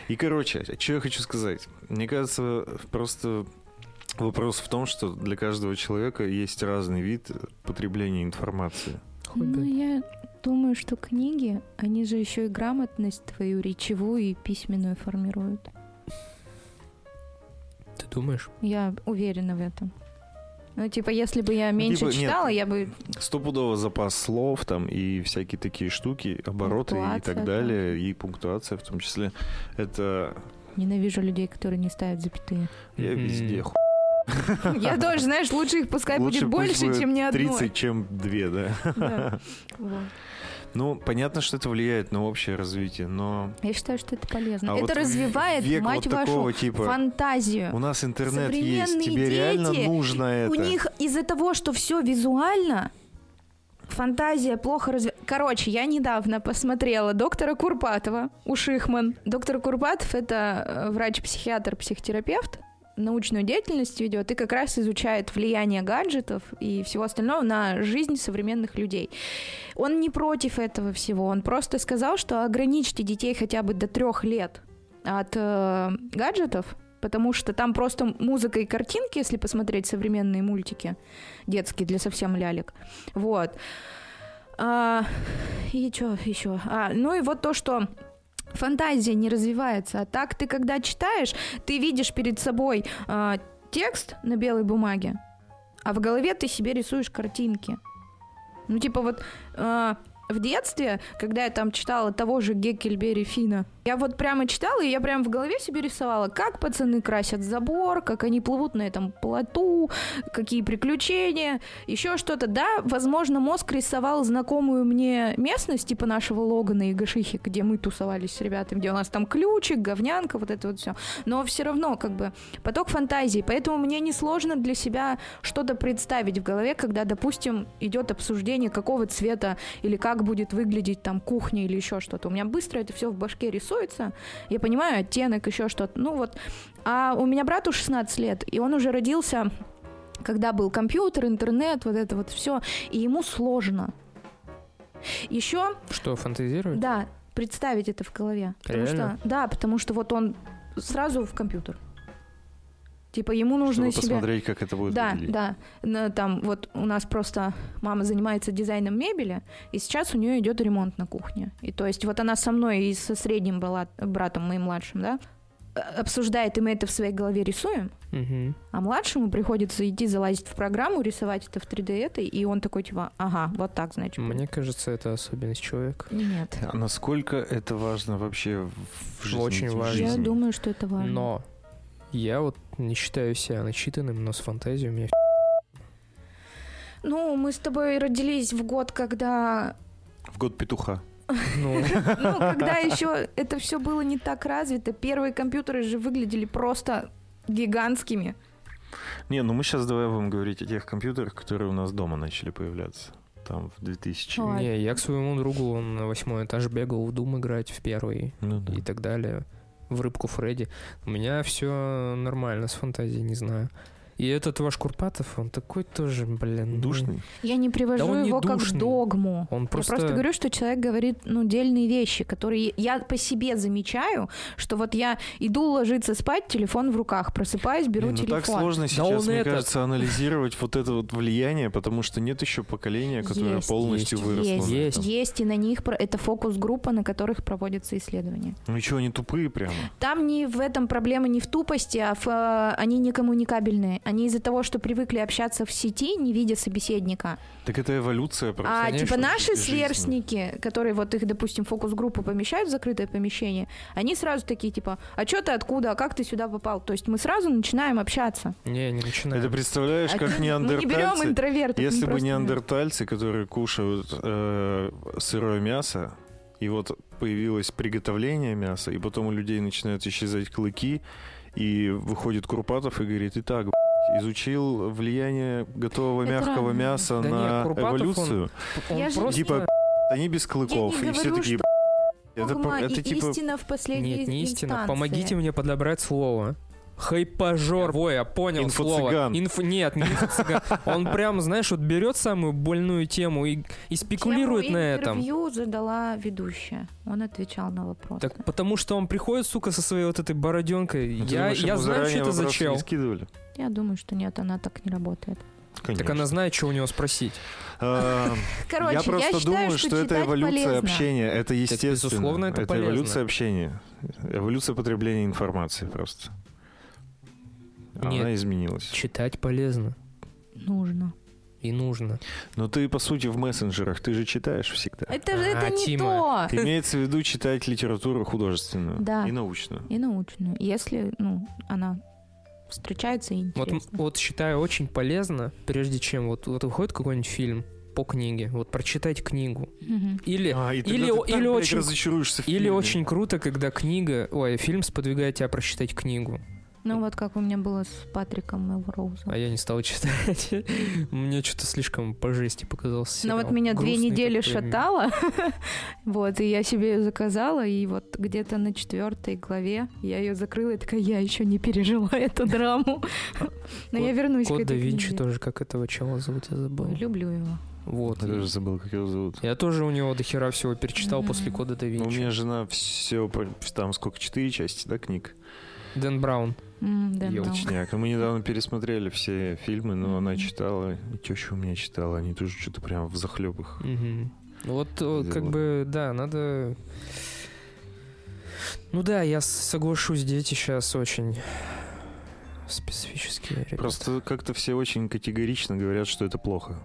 И, короче, что я хочу сказать. Мне кажется, просто вопрос в том, что для каждого человека есть разный вид потребления информации. Ну, я думаю, что книги, они же еще и грамотность твою речевую и письменную формируют. Ты думаешь? Я уверена в этом. Ну, типа, если бы я меньше типа, нет. читала, я бы... Стопудово запас слов там и всякие такие штуки, обороты и так далее, и пунктуация в том числе. Это Ненавижу людей, которые не ставят запятые. я Мгм. везде ху... Я тоже, знаешь, лучше их пускай Лучше будет больше, чем не одной. 30, чем две, да. Да. Вот. Ну, понятно, что это влияет на общее развитие, но Я считаю, что это полезно. А это вот развивает, век мать вот вашу, такого типа фантазию. У нас интернет есть, тебе реально дети, нужно это. У них из-за того, что все визуально, фантазия плохо разве... Короче, я недавно посмотрела доктора Курпатова у Шихман. Доктор Курпатов — это э, врач-психиатр, психотерапевт, научную деятельность ведет и как раз изучает влияние гаджетов и всего остального на жизнь современных людей. Он не против этого всего, он просто сказал, что ограничьте детей хотя бы до трех лет от э, гаджетов, потому что там просто музыка и картинки, если посмотреть современные мультики детские для совсем лялек. Вот. А, и что еще? А, ну и вот то, что фантазия не развивается. А так ты, когда читаешь, ты видишь перед собой а, текст на белой бумаге, а в голове ты себе рисуешь картинки. Ну, типа вот а, в детстве, когда я там читала того же Геккельбери Фина, я вот прямо читала, и я прям в голове себе рисовала, как пацаны красят забор, как они плывут на этом плоту, какие приключения, еще что-то. Да, возможно, мозг рисовал знакомую мне местность, типа нашего Логана и Гашихи, где мы тусовались с ребятами, где у нас там ключик, говнянка, вот это вот все. Но все равно, как бы, поток фантазии. Поэтому мне несложно для себя что-то представить в голове, когда, допустим, идет обсуждение, какого цвета или как будет выглядеть там кухня или еще что-то. У меня быстро это все в башке рисуется, я понимаю оттенок, еще что-то. Ну вот. А у меня брату 16 лет, и он уже родился, когда был компьютер, интернет, вот это вот все, и ему сложно. Еще... Что, фантазирует? Да, представить это в голове. Потому Реально? что, да, потому что вот он сразу в компьютер. Типа ему нужно Чтобы себе... посмотреть, как это будет Да, выглядеть. да. На- Там вот у нас просто мама занимается дизайном мебели, и сейчас у нее идет ремонт на кухне. И то есть вот она со мной и со средним была, братом моим младшим, да, э, обсуждает, и мы это в своей голове рисуем, Мгм. а младшему приходится идти залазить в программу, рисовать это в 3D этой, и он такой типа, ага, вот так, значит. Мне кажется, это особенность человека. Нет. А насколько это важно вообще в жизни? Очень важно. Я думаю, что это важно. Но я вот не считаю себя начитанным, но с фантазией у меня Ну, мы с тобой родились в год, когда В год петуха. ну, Ну, когда еще это все было не так развито, первые компьютеры же выглядели просто гигантскими. Не, ну мы сейчас давай будем говорить о тех компьютерах, которые у нас дома начали появляться. Там в 2000. Ой. не, я к своему другу он на восьмой этаж бегал в Дум играть в первый Ну да. и так далее. В рыбку Фредди. У меня все нормально с фантазией, не знаю. И этот ваш Курпатов, он такой тоже, блин. ну, Душный. Я не привожу Да он не его как догму. Он просто... Я просто говорю, что человек говорит, ну, дельные вещи, которые я по себе замечаю, что вот я иду ложиться спать, телефон в руках, просыпаюсь, беру Не, ну телефон. так сложно сейчас, он мне этот- кажется, анализировать вот это вот влияние, потому что нет еще поколения, которое Есть, полностью есть, выросло. Есть, Есть. есть, и на них это фокус-группа, на которых проводятся исследования. Ну и что, они тупые прямо? Там не в этом проблема не в тупости, а в, э, они не коммуникабельные. Они из-за того, что привыкли общаться в сети, не видя собеседника. Так это эволюция просто. А типа наши жизни. сверстники, которые вот их, допустим, фокус-группу помещают в закрытое помещение, они сразу такие типа, а что ты откуда, а как ты сюда попал? То есть мы сразу начинаем общаться. Не, не начинаю. Это представляешь, А как мы не берем неандертальцы. интровертов. Если мы бы неандертальцы, которые кушают э, сырое мясо, и вот появилось приготовление мяса, и потом у людей начинают исчезать клыки, и выходит Курпатов и говорит, итак, б***ь, изучил влияние готового Это мягкого правда. мяса Да на нет, Курпатов, он- эволюцию. Он Я же- просто... Типа, они без клыков. Я не и все говорю, такие, что «Б***ь, это, это и типа... истина в последней Нет, не истина. инстанции. Помогите мне подобрать слово. Хайпажор. Ой, я понял Инфо-цыган. слово. Инф... Нет, не инфо-цыган. Он прям, знаешь, вот берет самую больную тему и, и спекулирует Тему на этом. интервью задала ведущая. Он отвечал на вопрос. Так потому что он приходит, сука, со своей вот этой бороденкой. Ты Я, думаешь, я знаю, что это за чел. не скидывали? Я думаю, что нет, она так не работает. Конечно. Так она знает, что у него спросить. А, Короче, я просто считаю, думаю, что, это читать эволюция полезно. общения, это естественно. безусловно, это полезно. эволюция общения, эволюция потребления информации просто. Она Нет. изменилась. Читать полезно Нужно. и нужно. Но ты, по сути, в мессенджерах, ты же читаешь всегда. Это же это А, не Тима. то. Имеется в виду читать литературу художественную Да. и научную. И научную. Если, ну, она встречается и Вот, интересно. вот считаю очень полезно, прежде чем вот, вот выходит какой-нибудь фильм по книге, вот прочитать книгу. Мгм. Или, А, или, ты о- так, или блядь, очень разочаруешься в Или фильме. очень круто, когда книга, ой, фильм сподвигает тебя прочитать книгу. Ну вот как у меня было с Патриком Мелроузом. А я не стал читать. Мне что-то слишком по жести показался Ну вот меня две недели шатало, вот, и я себе ее заказала, и вот где-то на четвертой главе я ее закрыла, и такая, я еще не пережила эту драму. Но я вернусь к Код да этой Винчи тоже, как этого чела зовут, я забыл. Люблю его. Вот. Я даже забыл, как его зовут. Я тоже у него до хера всего перечитал Мгм. после Кода да Ну, У Винчи. меня жена все, там сколько, четыре части, да, книг? Дэн Браун. М, да. Точняк. Мы недавно пересмотрели все фильмы, но она Мгм. читала, и теща у меня читала, они тоже что-то прям в захлебах. Мгм. Вот э, как бы, да, надо... Ну да, я соглашусь, дети сейчас очень специфические. ребята. Просто как-то все очень категорично говорят, что это плохо.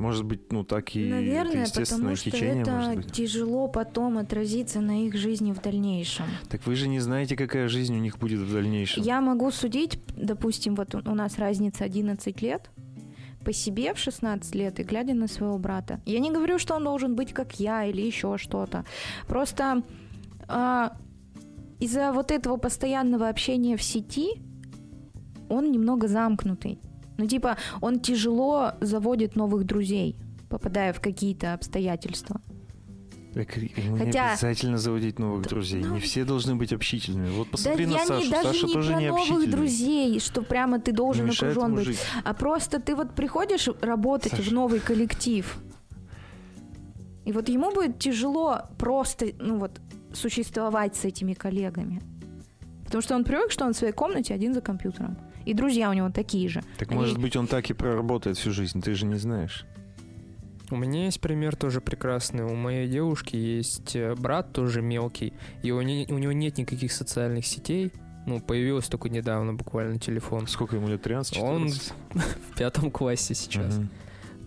Может быть, ну так и Наверное, потому что течение, это тяжело потом отразиться на их жизни в дальнейшем. Так вы же не знаете, какая жизнь у них будет в дальнейшем. Я могу судить, допустим, вот у нас разница 11 лет, по себе в 16 лет и глядя на своего брата. Я не говорю, что он должен быть как я или еще что-то. Просто а, из-за вот этого постоянного общения в сети он немного замкнутый. Ну, типа, он тяжело заводит новых друзей, попадая в какие-то обстоятельства. Так, ему не Хотя- обязательно заводить новых друзей. ну- Не все должны быть общительными. Вот посмотри да на я Сашу. не, даже Саша не тоже про не новых друзей, что прямо ты должен Не окружен быть. жить. А просто ты вот приходишь работать Саша. в новый коллектив. И вот ему будет тяжело просто, ну вот, существовать с этими коллегами. Потому что он привык, что он в своей комнате один за компьютером. И друзья у него такие же. Так Они- может быть он так и проработает всю жизнь, ты же не знаешь. У меня есть пример тоже прекрасный. У моей девушки есть э, брат тоже мелкий, и у, не- у него нет никаких социальных сетей. Ну, появилось только недавно буквально телефон. Сколько ему лет? 13 Он 14? в пятом классе сейчас.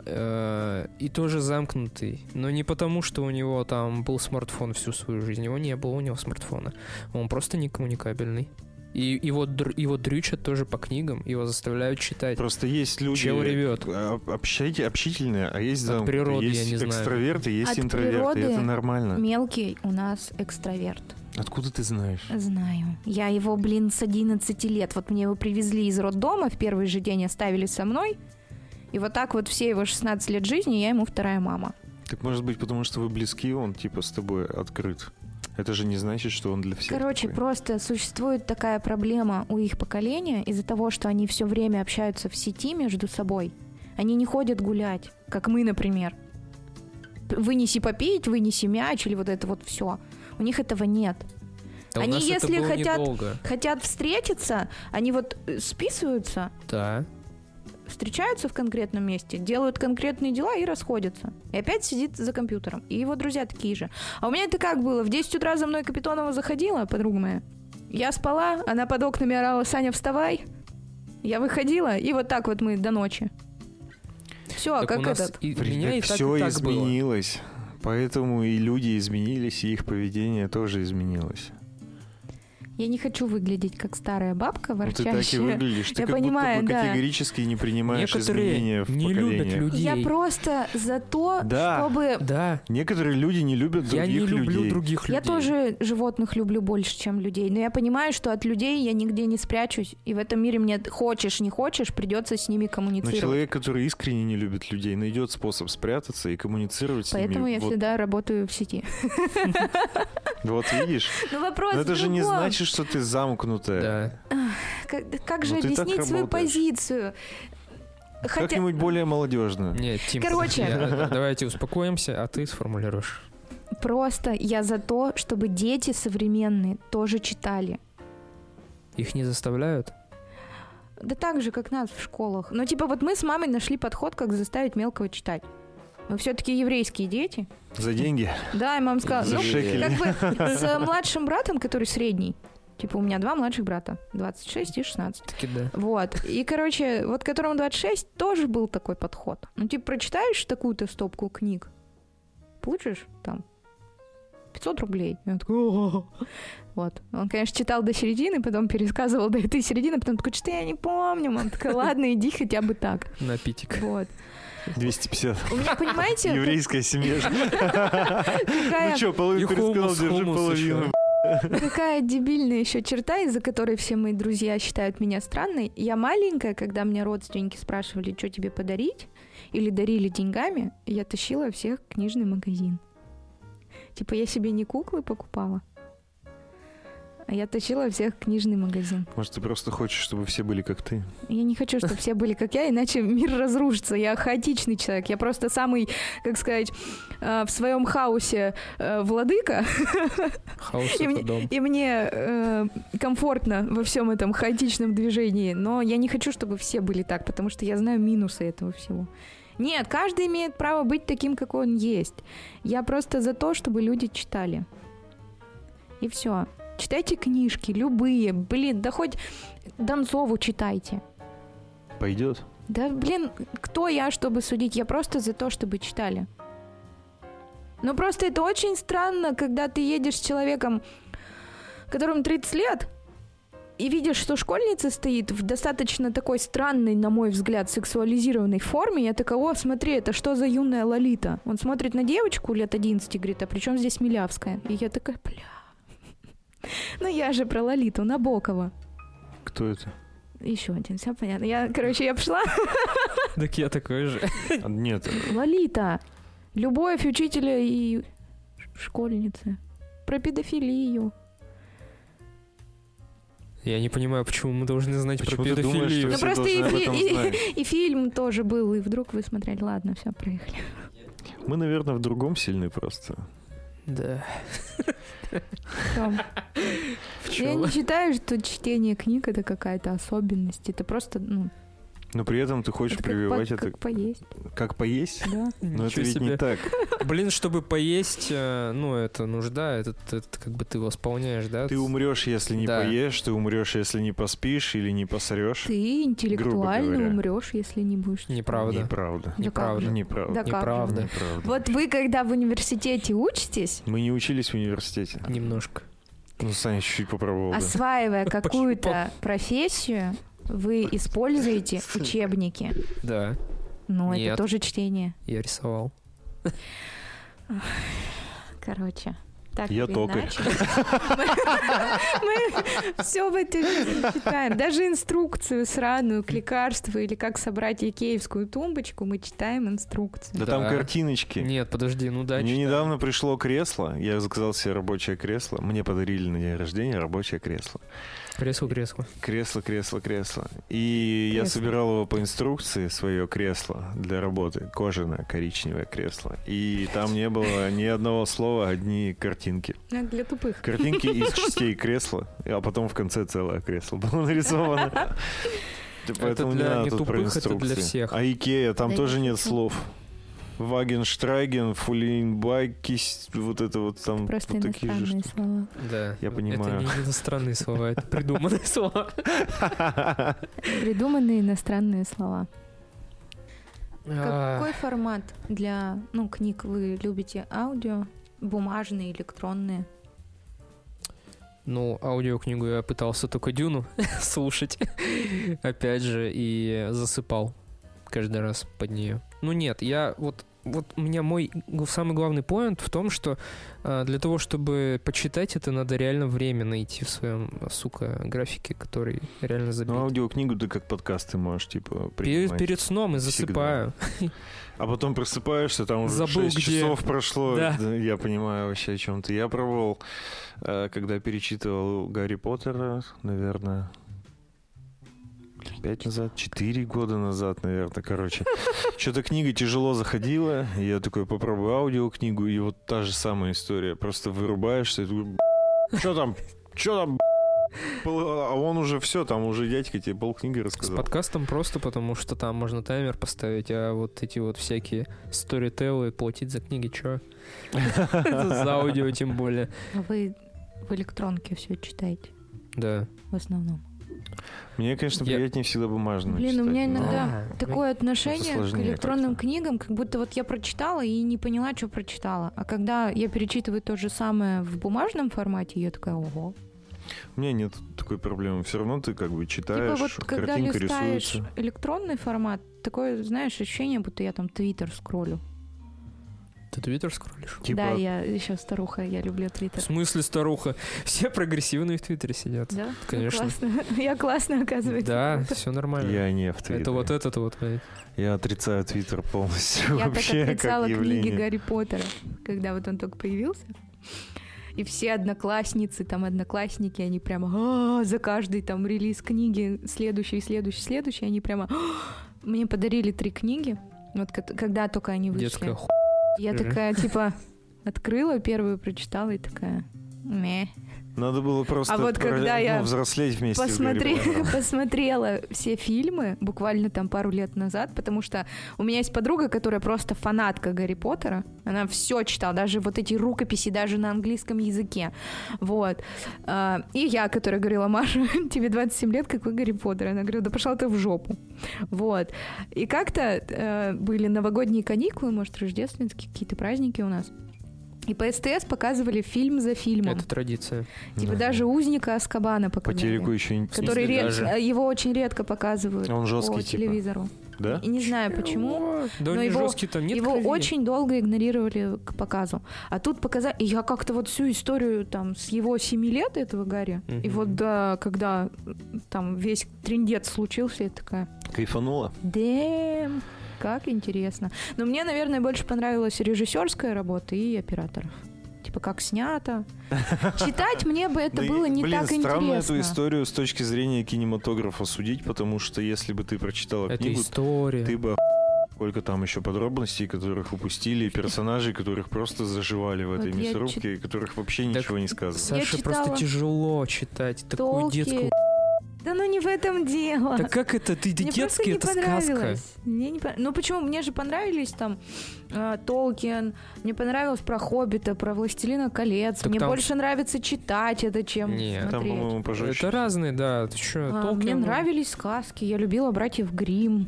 Э, И тоже замкнутый. Но не потому, что у него там был смартфон всю свою жизнь. У него не было у него смартфона. Он просто не коммуникабельный. И его, его дрючат тоже по книгам, его заставляют читать. Просто есть люди Чел ревет. а, общайте- общительные, а есть От природы, есть я не знаю. экстраверты, есть От интроверты. природы Это нормально. Мелкий у нас экстраверт. Откуда ты знаешь? Знаю. Я его, блин, с 11 лет. Вот мне его привезли из роддома, в первый же день оставили со мной. И вот так вот все его 16 лет жизни я ему вторая мама. Так может быть, потому что вы близки, он типа с тобой открыт. Это же не значит, что он для всех. Короче, такой. просто существует такая проблема у их поколения из-за того, что они все время общаются в сети между собой. Они не ходят гулять, как мы, например. Вынеси попить, вынеси мяч или вот это вот все. У них этого нет. Да Они, если хотят- недолго. Хотят встретиться, они вот э, списываются, Да. Встречаются в конкретном месте, делают конкретные дела и расходятся. И опять сидит за компьютером. И его друзья такие же. А у меня это как было? В 10 утра за мной Капитонова заходила, подруга моя. Я спала, она под окнами орала, Саня, вставай. Я выходила, и вот так вот мы до ночи. Все, Так как у нас этот. и- меня и так, все и так было. изменилось. Поэтому и люди изменились, и их поведение тоже изменилось. Я не хочу выглядеть как старая бабка, Ну, ты так и ворчащая. выглядишь. Ты Я как понимаю, будто бы да. категорически не принимаешь изменения Некоторые в не любят людей. Я просто за то, Да. чтобы... Да. Некоторые люди не любят Я других не люблю людей. других людей. Я тоже животных люблю больше, чем людей, но я понимаю, что от людей я нигде не спрячусь, и в этом мире мне хочешь, не хочешь, придется с ними Но коммуницировать. человек, который искренне не любит людей, найдет способ спрятаться и коммуницировать с Поэтому ними. я Вот, всегда работаю в сети. вот видишь? Но вопрос Но это же не другом. Значит, что ты замкнутая. Да. Как, как же Ну, ты так объяснить свою позицию? Хотя... Как-нибудь более молодежно. Нет, Тим, Короче. я- давайте успокоимся, а ты сформулируешь. Просто я за то, чтобы дети современные тоже читали. Их не заставляют? Да так же, как нас в школах. Но типа вот мы с мамой нашли подход, как заставить мелкого читать. Мы все-таки еврейские дети. За деньги. Да, и мама сказала, За ну, шекели. как бы с младшим братом, который средний. Типа у меня два младших брата, 26 и 16. Таки да. Вот. И, короче, вот которому 26, тоже был такой подход. Ну, типа, прочитаешь такую-то стопку книг, получишь там 500 рублей. И он такой, «О-о-о». Вот. Он, конечно, читал до середины, потом пересказывал до этой середины, потом такой, что я не помню. Мама такая, ладно, иди хотя бы так. На питик. Вот. 250. У меня, понимаете, Еврейская семья. Ну что, половину пересказал, держи половину. Какая дебильная еще черта, из-за которой все мои друзья считают меня странной. Я маленькая, когда меня родственники спрашивали, что тебе подарить, или дарили деньгами, я тащила всех в книжный магазин. Типа я себе не куклы покупала, а я тащила всех в книжный магазин. Может, ты просто хочешь, чтобы все были как ты? Я не хочу, чтобы все были как я, иначе мир разрушится. Я хаотичный человек. Я просто самый, как сказать, э, в своем хаосе э, владыка. Хаос И это мне, дом. и мне э, комфортно во всем этом хаотичном движении. Но я не хочу, чтобы все были так, потому что я знаю минусы этого всего. Нет, каждый имеет право быть таким, какой он есть. Я просто за то, чтобы люди читали. И все. Читайте книжки, любые. Блин, да хоть Донцову читайте. Пойдет? Да, блин, кто я, чтобы судить? Я просто за то, чтобы читали. Но просто это очень странно, когда ты едешь с человеком, которому 30 лет, и видишь, что школьница стоит в достаточно такой странной, на мой взгляд, сексуализированной форме. Я такая, о, смотри, это что за юная Лолита? Он смотрит на девочку лет 11 и говорит, а при чем здесь Милявская? И я такая, бля. Ну я же про Лолиту, Набокова. Кто это? Еще один, все понятно. Я, короче, я пошла. Так я такой же. А, Нет, Лолита. Любовь учителя и школьницы. Про педофилию. Я не понимаю, почему мы должны знать Почему про ты думаешь, педофилию. Ну просто и, фи- и- и фильм тоже был, и вдруг вы смотрели. Ладно, все, проехали. мы, наверное, в другом сильны просто. Да. Я не считаю, что чтение книг это какая-то особенность. Это просто, ну, Но при этом ты хочешь это как, прививать по- это как поесть, как поесть? да. Но это Ничего ведь не себе. так. Блин, чтобы поесть, э, ну, это нужда, это, это как бы ты восполняешь, да? Ты умрешь, если не Да. поешь, ты умрешь, если не поспишь или не посрешь. Ты интеллектуально умрешь, если не будешь. Неправда. Неправда. Да как Неправда. Неправда. Да как? Неправда. Неправда. Вот вы, когда в университете учитесь, Мы не учились в университете. Немножко. Ну, Саня чуть-чуть попробовал. да. осваивая какую-то профессию, вы используете учебники. Да, Ну, это тоже чтение. я рисовал. Короче. Так Я токарь. Мы все в этой жизни читаем. Даже инструкцию сраную к лекарству или как собрать икеевскую тумбочку, мы читаем инструкцию. Да там картиночки. Нет, подожди, ну да. Мне недавно пришло кресло, я заказал себе рабочее кресло. Мне подарили на день рождения рабочее кресло. Кресло, кресло. Кресло, кресло, кресло. И я Кресло. собирал его по инструкции, свое кресло для работы. Кожаное, коричневое кресло. И там не было ни одного слова, одни картинки. А, Для тупых. Картинки из частей кресла, а потом в конце целое кресло было нарисовано. Поэтому не для надо не тут про тупых, это для инструкции. всех. А Икея, там Да тоже не нет слов. Вагенштрайген, Фулейнбайкис, вот это вот там Просто вот такие же слова. Да. Я понимаю. Это не иностранные слова, это придуманные слова. Придуманные иностранные слова. А, Какой формат для ну, книг вы любите? Аудио, бумажные, электронные? Ну, аудиокнигу я пытался только Дюну слушать, опять же, и засыпал каждый раз под нее. Ну нет, я вот вот у меня мой самый главный поинт в том, что а, для того, чтобы почитать это, надо реально время найти в своем, сука, графике, который реально забит. Ну, аудиокнигу ты как подкаст ты можешь, типа, перед, перед сном и засыпаю. А потом просыпаешься, там уже Забыл, 6 где. часов прошло. Да. Я понимаю вообще о чем ты. Я пробовал, э, когда перечитывал Гарри Поттера, наверное, пять назад, четыре года назад, наверное, короче. Что-то книга тяжело заходила, и я такой попробую аудиокнигу, и вот та же самая история. Просто вырубаешься, и такой, что там, что там, а он уже все, там уже дядька тебе полкниги С рассказал. подкастом просто потому, что там можно таймер поставить, а вот эти вот всякие сторителлы платить за книги, чё? За аудио тем более. А вы в электронке все читаете Да. в основном? Мне, конечно, Я- приятнее всегда бумажно Блин, у читать, меня но- иногда А, такое отношение к электронным как-то. книгам, как будто вот я прочитала и не поняла, что прочитала. А когда я перечитываю то же самое в бумажном формате, я такая, ого. У меня нет такой проблемы. Все равно ты как бы читаешь, типа вот когда картинка листаешь рисуется. электронный формат, такое, знаешь, ощущение, будто я там твиттер скроллю. Ты твиттер скроллишь? Типа, Да, я еще старуха, я люблю В Твиттер. смысле, старуха? Все прогрессивные в Твиттере сидят. Да? Ну, Конечно. классно. Я классно, оказывается. Да, все нормально. я не в Твиттере. Это вот этот вот. Я отрицаю Твиттер полностью Я так вообще отрицала как книги. Гарри Поттера, когда вот он только появился. И все одноклассницы, там одноклассники, они прямо «А, за каждый там релиз книги, следующий, следующий, следующий, они прямо «А». мне подарили три книги, вот ко- когда только они вышли. Детская ху... Я такая типа открыла первую, прочитала и такая Мeh. Надо было просто А вот про- когда ну, я взрослеть вместе Посмотри, посмотрела все фильмы буквально там пару лет назад, потому что у меня есть подруга, которая просто фанатка Гарри Поттера. Она все читала, даже вот эти рукописи, даже на английском языке. Вот. А, И я, которая говорила, Маша, тебе 27 лет, какой Гарри Поттер? Она говорила, да пошла ты в жопу. Вот. И как-то э, были новогодние каникулы, может, рождественские какие-то праздники у нас. И по СТС показывали фильм за фильмом. Это традиция. Типа Да. даже узника Аскабана По показали. телеку еще не... Который ред- даже? э, его очень редко показывают Он жесткий, по типа. телевизору. Да? И не знаю почему. Да Но не его- жесткий там нет его крови. очень долго игнорировали к показу. А тут показали... И я как-то вот всю историю там с его семи лет этого Гарри, и Мгм. вот да, когда там весь трендец случился, я такая, Кайфанула? дэм, как интересно. Но мне, наверное, больше понравилась режиссерская работа и оператор. Типа как снято. Читать мне бы это и, было не блин, так странно интересно. эту историю с точки зрения кинематографа судить, потому что если бы ты прочитала книгу, ты бы охуел, сколько там еще подробностей, которых упустили, персонажей, которых просто заживали в этой Вот мясорубке, которых вообще Так ничего не сказано. Саше Я просто тяжело читать такую Толки. детскую... Да ну не в этом дело. Да как это? Ты Мне детский, не это сказка. понравилось. Мне не пон- Ну почему? Мне же понравились там э, Толкин, мне понравилось про Хоббита, про Властелина колец. Так мне там- больше нравится читать это, чем Нет. Там, смотреть. по-моему, пожестче. Это разные, да. Ты что, А, Толкин, мне ну, нравились сказки. Я любила братьев Грим.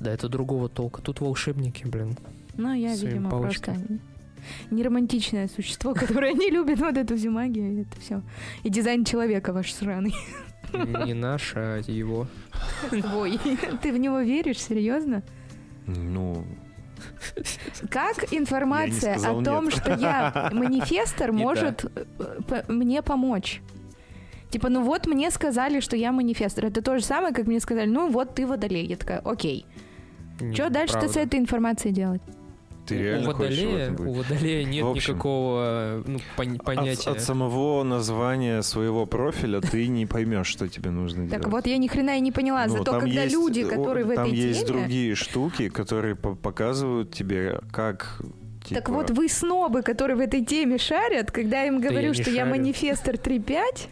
Да, это другого толка. Тут волшебники, блин. Но я, видимо, палочками. просто неромантичное существо, которое не любит вот эту всю магию. и Это все. И дизайн человека ваш сраный. Не наш, а его. Твой. Ты в него веришь? Серьезно? Ну, Как информация сказал о том, нет. что я манифестор, может э, п- мне помочь? Типа, ну вот мне сказали, что я манифестор. Это то же самое, как мне сказали, ну вот ты водолей. Я такая, окей. Что дальше-то с этой информацией делать? Ты У- реально у водолея, этом быть? у водолея нет В общем, никакого ну, пон- От, понятия. от самого названия своего профиля ты не поймешь, что тебе нужно делать. Так вот, я ни хрена и не поняла. Ну, Зато там когда есть- люди, о, которые в Там этой есть теме... другие штуки, которые по- показывают тебе, как... Так типа, вот, вы снобы, которые в этой теме шарят, когда я им Да говорю, я не что я шарю. манифестор 3.5,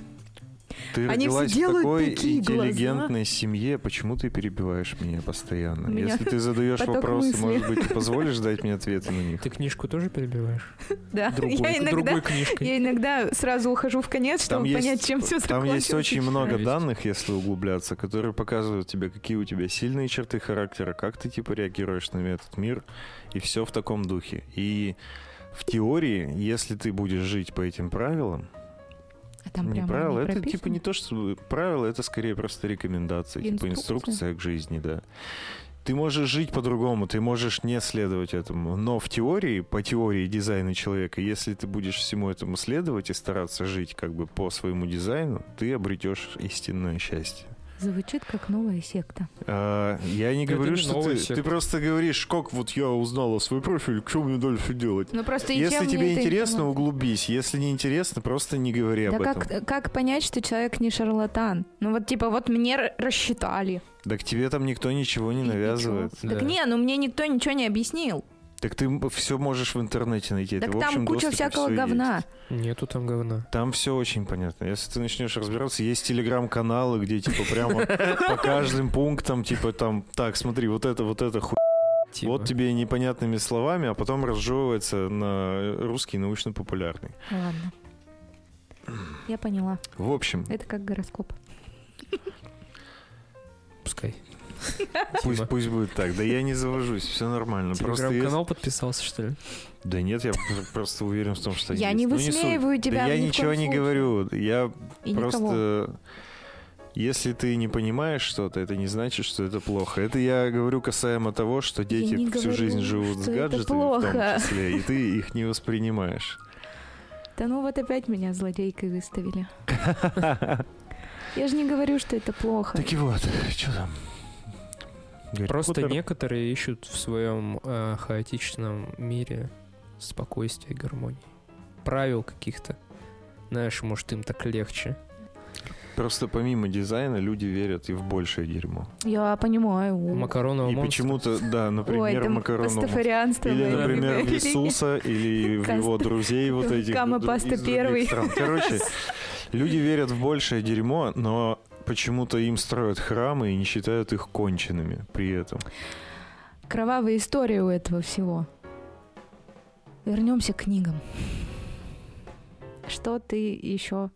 Ты они все родилась в делают такой такие глаза. интеллигентной семье, почему ты перебиваешь меня постоянно? Меня Если ты задаешь вопросы, мыслей. может быть, ты позволишь дать мне ответы на них? Ты книжку тоже перебиваешь? да, Другой, я иногда другой книжкой. Я иногда сразу ухожу в конец, чтобы понять, чем все там есть очень много данных, если углубляться, которые показывают тебе, какие у тебя сильные черты характера, как ты типа реагируешь на этот мир, и все в таком духе. И в теории, если ты будешь жить по этим правилам, А там не прямо правила, они это типа не то, что правила, это скорее просто рекомендации, типа Инструкция. инструкция к жизни, да. Ты можешь жить по-другому, ты можешь не следовать этому. Но в теории, по теории дизайна человека, если ты будешь всему этому следовать и стараться жить как бы по своему дизайну, ты обретешь истинное счастье. Звучит как новая секта. А, я не Это говорю, не что ты, секта. ты просто говоришь, как вот я узнала свой профиль, что мне дальше делать. Ну просто Если тебе интересно, информация? углубись. Если не интересно, просто не говори Да об этом. как, как понять, что человек не шарлатан? Ну вот типа вот мне рассчитали. Так тебе там никто ничего не навязывает. ничего. Так Да. не, ну мне никто ничего не объяснил. Так ты все можешь в интернете найти. Так в там общем куча всякого говна. есть. Нету там говна. Там все очень понятно. Если ты начнешь разбираться, есть телеграм-каналы, где типа прямо по каждым пунктам, типа там, так, смотри, вот это, вот это ху... Типа. Вот тебе непонятными словами, а потом разжевывается на русский научно-популярный. Ладно. Я поняла. В общем, Это как гороскоп. Пускай. пусть, пусть будет так. Да я не завожусь, все нормально. Телеграм-канал подписался, что ли? Да нет, я пр- просто уверен в том, что Я есть. не Ну, высмеиваю тебя Да я ничего не случае. говорю. Я И никого. просто Если ты не понимаешь что-то, это не значит, что это плохо. Это я говорю касаемо того, что дети всю говорю, жизнь живут с гаджетами в том числе, и ты их не воспринимаешь. Да ну вот опять меня злодейкой выставили. Я же не говорю, что это плохо. Так и вот, что там? Гарри Просто Поттер. некоторые ищут в своем э, хаотичном мире спокойствие и гармонии. Правил каких-то. Знаешь, может, им так легче. Просто помимо дизайна люди верят и в большее дерьмо. Я понимаю. Макаронового И монстра. почему-то, да, Ой, например, макарону. пастафарианство. Или, например, в Иисуса, или в его друзей вот этих. Кама Паста первый. Короче, люди верят в большее дерьмо, но почему-то им строят храмы и не считают их конченными при этом. Кровавая история у этого всего. Вернемся к книгам. Что ты еще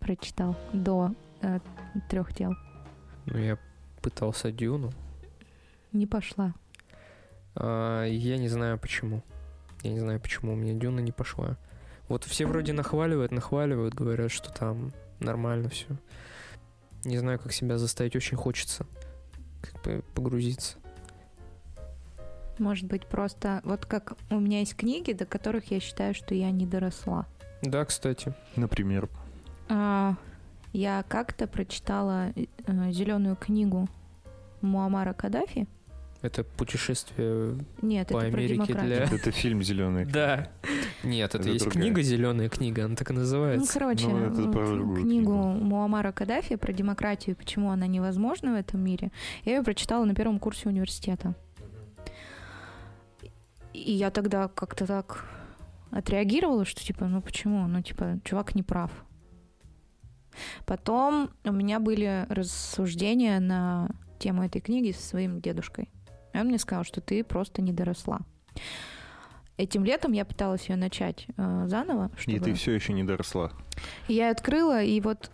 прочитал до трех тел? Ну, я пытался Дюну. Не пошла. А, я не знаю почему. Я не знаю, почему у меня Дюна не пошла. Вот все вроде нахваливают, нахваливают, говорят, что там нормально все. Не знаю, как себя заставить, очень хочется как бы погрузиться. Может быть, просто вот как у меня есть книги, до которых я считаю, что я не доросла. Да, кстати. Например, А, я как-то прочитала зеленую книгу Муаммара Каддафи. Это путешествие Нет, По это Америке для- это фильм зеленый. Да. Нет, это, Это есть другая. книга зеленая книга, она так и Ну, называется. короче, Ну, про другую книгу книгу. Муаммара Каддафи про демократию, почему она невозможна в этом мире, я ее прочитала на первом курсе университета. И я тогда как-то так отреагировала, что типа, ну почему? Ну типа, чувак не прав. Потом у меня были рассуждения на тему этой книги со своим дедушкой. И он мне сказал, что ты просто не доросла. Этим летом я пыталась ее начать э, заново. И чтобы- ты все еще не доросла. я открыла, и вот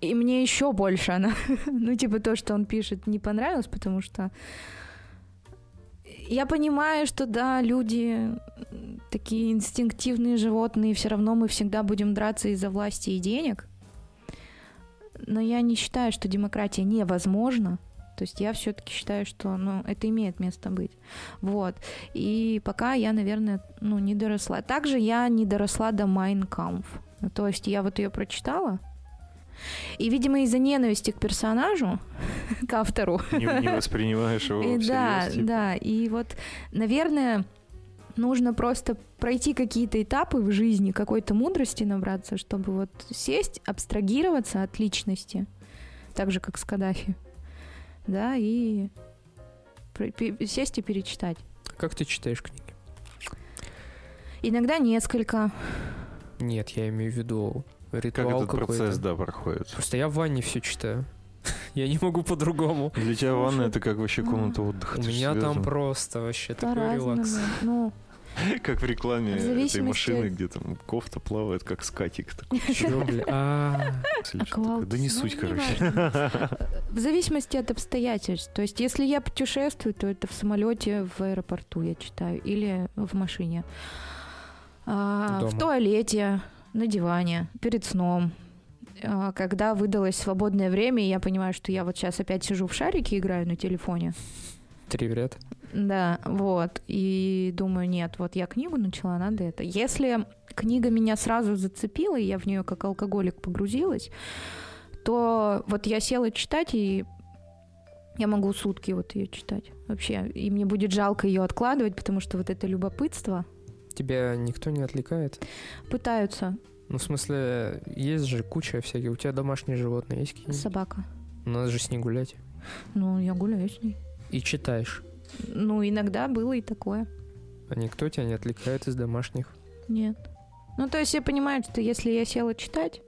и мне еще больше она, ну, типа то, что он пишет, не понравилось, потому что я понимаю, что да, люди такие инстинктивные животные, все равно мы всегда будем драться из-за власти и денег. Но я не считаю, что демократия невозможна. То есть я все-таки считаю, что ну, это имеет место быть. Вот. И пока я, наверное, ну, не доросла. Также я не доросла до. Ну, то есть я вот ее прочитала, и, видимо, из-за ненависти к персонажу, к автору, Не, не воспринимаешь его и да, всерьез, типа. да, и вот, наверное, нужно просто пройти какие-то этапы в жизни, какой-то мудрости набраться, чтобы вот сесть, абстрагироваться от личности, так же, как с Каддафи, да, и сесть и перечитать. Как ты читаешь книги? Иногда несколько. Нет, я имею в виду Как ритуал этот какой-то. процесс, да, проходит? Просто я в ванне все читаю. Я не могу по-другому. Для тебя ванна это как вообще комната отдыха. У меня там просто вообще такой релакс. Ну, Как в рекламе этой машины, где там кофта плавает, как скатик? А. Да не Ну, суть, короче. В зависимости от обстоятельств. То есть, если я путешествую, то это в самолете, в аэропорту я читаю, или в машине. А, в туалете, на диване, перед сном. А, Когда выдалось свободное время, и я понимаю, что я вот сейчас опять сижу в шарике, играю на телефоне. три в ряд. Да, вот. И думаю, нет, вот я книгу начала, надо это. Если книга меня сразу зацепила, и я в нее как алкоголик погрузилась, то вот я села читать, и я могу сутки вот ее читать вообще. И мне будет жалко ее откладывать, потому что вот это любопытство Тебя никто не отвлекает? пытаются Ну, в смысле, есть же куча всяких. У тебя домашние животные есть какие-нибудь? собака. Надо же с ней гулять. Ну, я гуляю с ней. И читаешь. Ну, иногда было и такое. А никто тебя не отвлекает из домашних. Нет. Ну, то есть я понимаю, что если я села читать,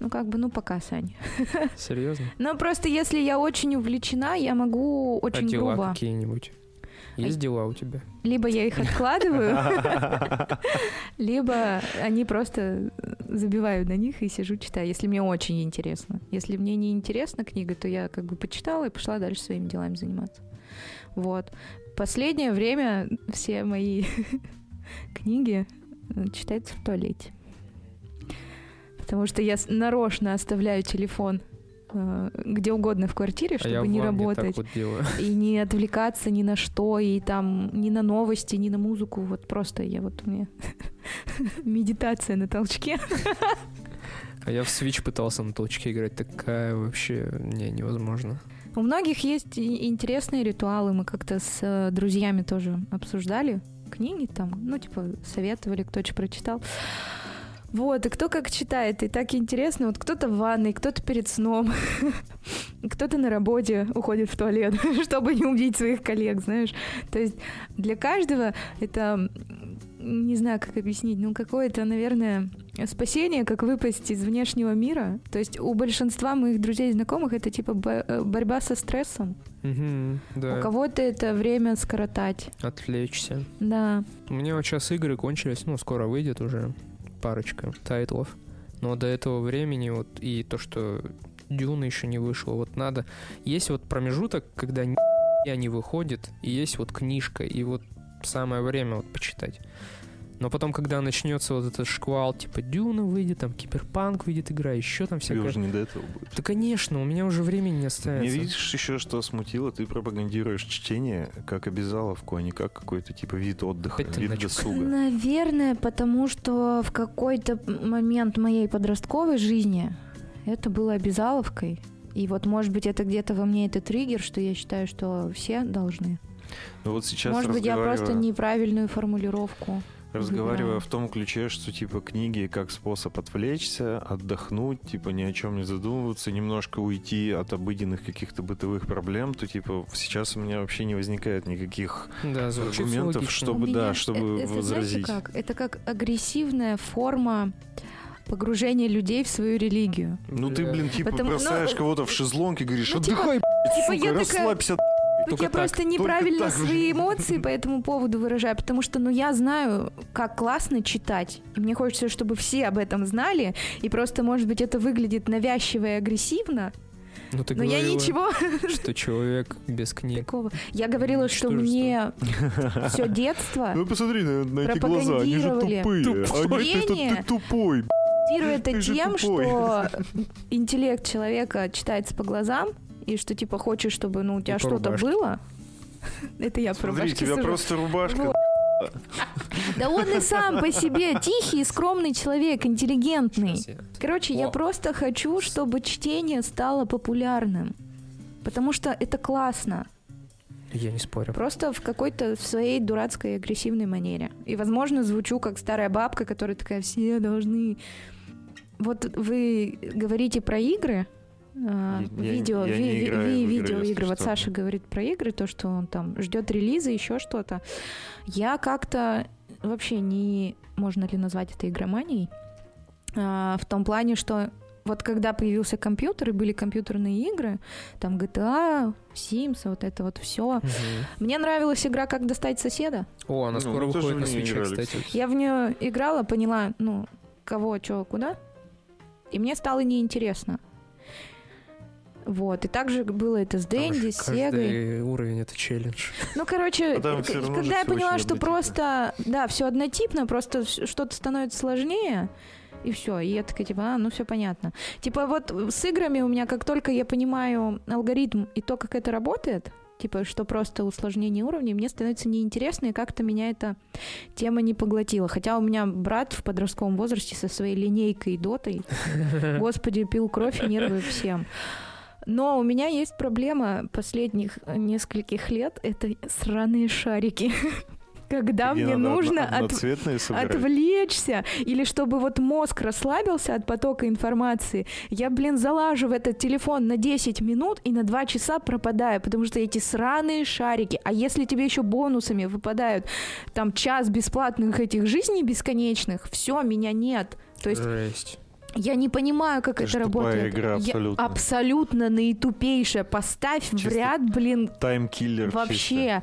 ну, как бы, ну, пока, Сань. Серьезно? Ну, просто если я очень увлечена, я могу очень а дела грубо. какие-нибудь? Есть дела у тебя? Либо я их откладываю, либо они просто забиваю на них и сижу читаю, если мне очень интересно. Если мне не интересна книга, то я как бы почитала и пошла дальше своими делами заниматься. Вот. Последнее время все мои книги э, читаются в туалете. Потому что я нарочно оставляю телефон э, где угодно в квартире, А чтобы в не работать. вот делаю. И не отвлекаться ни на что, и там ни на новости, ни на музыку. Вот просто я вот у меня медитация на толчке. А я в Switch пытался на толчке играть. Такая вообще... Не, невозможно. У многих есть интересные ритуалы. Мы как-то с э, друзьями тоже обсуждали книги там, ну, типа, советовали, кто что прочитал. Вот, и кто как читает, и так интересно. Вот кто-то в ванной, кто-то перед сном, кто-то на работе уходит в туалет, чтобы не убить своих коллег, знаешь. То есть для каждого это, не знаю, как объяснить, ну, какое-то, наверное, спасение, как выпасть из внешнего мира. То есть у большинства моих друзей и знакомых это типа бо- э, борьба со стрессом. Мгм, У да, кого-то это время скоротать. отвлечься. Да. У меня вот сейчас игры кончились, ну, скоро выйдет уже парочка тайтлов. Но до этого времени вот и то, что Дюна еще не вышла, вот надо... Есть вот промежуток, когда я не выходит, и есть вот книжка, и вот самое время вот почитать. Но потом, когда начнется вот этот шквал, типа Дюна выйдет, там Киберпанк выйдет игра, еще там Тебе всякое... уже не до этого будет. Да, конечно, у меня уже времени не остается. видишь еще, что смутило? Ты пропагандируешь чтение как обязаловку, а не как какой-то типа вид отдыха, Опять вид начал. досуга. Наверное, потому что в какой-то момент моей подростковой жизни это было обязаловкой. И вот, может быть, это где-то во мне это триггер, что я считаю, что все должны. Ну вот сейчас может быть, я просто неправильную формулировку. Разговаривая в том ключе, что типа книги как способ отвлечься, отдохнуть, типа ни о чем не задумываться, немножко уйти от обыденных каких-то бытовых проблем, то типа сейчас у меня вообще не возникает никаких Да, аргументов, логично. чтобы- меня да, чтобы это, возразить. Знаете как? Это как агрессивная форма погружения людей в свою религию. Ну ты, блин, типа Потому- бросаешь ну, кого-то в шезлонг и говоришь, ну, типа- отдыхай, Типа сука, я такая, расслабься. Ну, Только я так, просто неправильно так. свои эмоции по этому поводу выражаю, потому что, ну, я знаю, как классно читать, и мне хочется, чтобы все об этом знали, и просто, может быть, это выглядит навязчиво и агрессивно, Ну, ты но я говорила, ничего что человек без книг. такого. Я говорила, что Ничтожество. мне все детство Ну посмотри на, на эти глаза, они же Пропагандировали. тупые. Тупой. Они, ты, ты- ты тупой. Ты это же тем, что интеллект человека читается по глазам, и что, типа, хочешь, чтобы, ну, у тебя по что-то было. Это я про рубашки тебя сужу. просто рубашка. Вот. Да он и сам по себе тихий и скромный человек, интеллигентный. Короче, я просто хочу, чтобы чтение стало популярным. Потому что это классно. Я не спорю. Просто в какой-то в своей дурацкой агрессивной манере. И, возможно, звучу как старая бабка, которая такая, все должны... Вот вы говорите про игры, Я- я- видео, я ви- ви- играю ви- игры, видеоигры. если Вот что. Саша говорит про игры, то, что он там ждет релиза, еще что-то. Я как-то вообще не... Можно ли назвать это игроманией? А, в том плане, что вот когда появился компьютер и были компьютерные игры, там GTA, Sims, вот это вот все. Мгм. Мне нравилась игра «Как достать соседа». О, она Ну, скоро выходит на свече, кстати. Я в нее играла, поняла, ну, кого, что, куда. И мне стало неинтересно. Вот, и также было это с Дэнди, с Сегой. Уровень это челлендж. Ну, короче, А когда я поняла, что просто, да, все однотипно, просто что-то становится сложнее, и все. И я такая, типа, а, ну все понятно. Типа вот с играми у меня, как только я понимаю алгоритм и то, как это работает, типа, что просто усложнение уровней, мне становится неинтересно, и как-то меня эта тема не поглотила. Хотя у меня брат в подростковом возрасте со своей линейкой и дотой, господи, пил кровь и нервы всем. Но у меня есть проблема последних нескольких лет, это сраные шарики. Когда Где мне нужно одно- от- отвлечься, или чтобы вот мозг расслабился от потока информации, я, блин, залажу в этот телефон на 10 минут и на 2 часа пропадаю, потому что эти сраные шарики, а если тебе еще бонусами выпадают там час бесплатных этих жизней бесконечных, все, меня нет. То есть Жесть. Я не понимаю, как Это это работает. игра, Я абсолютно. абсолютно наитупейшая. Поставь в Чисто ряд, блин, Таймкиллер чисто. Вообще.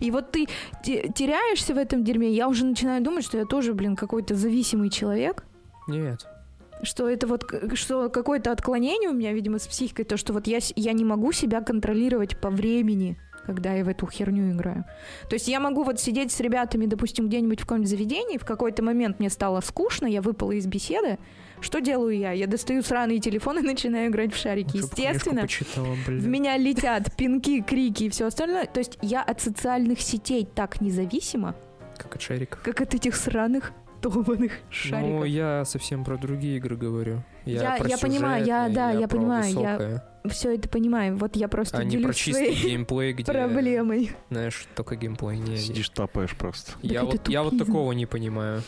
И вот ты те- теряешься в этом дерьме, я уже начинаю думать, что я тоже, блин, какой-то зависимый человек. Нет. Что это вот, что какое-то отклонение у меня, видимо, с психикой, то, что вот я, я не могу себя контролировать по времени, когда я в эту херню играю. То есть я могу вот сидеть с ребятами, допустим, где-нибудь в каком-нибудь заведении, в какой-то момент мне стало скучно, я выпала из беседы, Что делаю я? Я достаю сраный телефон и начинаю играть в шарики. Чтоб книжку Естественно, почитала, в меня летят пинки, крики и все остальное. То есть я от социальных сетей так независима, Как от шариков. как от этих сраных долбанных Ну, шариков. я совсем про другие игры говорю. Я, Я- про я понимаю, я- да, я про понимаю, я высокое, Все это понимаю. Вот я просто а не про чистый своей геймплей, где, проблемой. знаешь, только геймплей. Не. Сидишь, тапаешь просто. Я, Так вот, я вот такого не понимаю.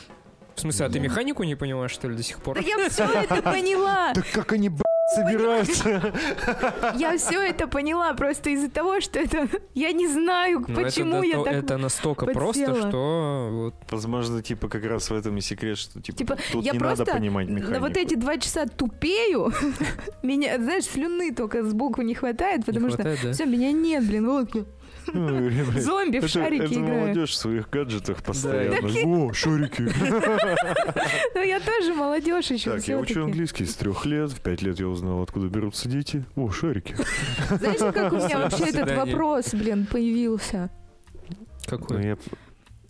В смысле, а ты механику не понимаешь, что ли, до сих пор? Да я все это поняла. Так как они, собираются? Я все это поняла просто из-за того, что это я не знаю, Ну, это почему я то- так. Это настолько просто, что вот Возможно, типа, как раз в этом и секрет, что, типа, Типа, тут я не просто надо понимать на механику. вот эти два часа тупею. Меня, знаешь, слюны только сбоку не хватает, потому не что да? все, меня нет, блин, вот зомби в шарики это молодежь в своих гаджетах постоянно. О, шарики. Ну я тоже молодежь еще. Так, я учу английский с трех лет. В пять лет я узнал, откуда берутся дети. О, шарики. Знаете, как у меня вообще этот вопрос, блин, появился? Ну, Какой? я-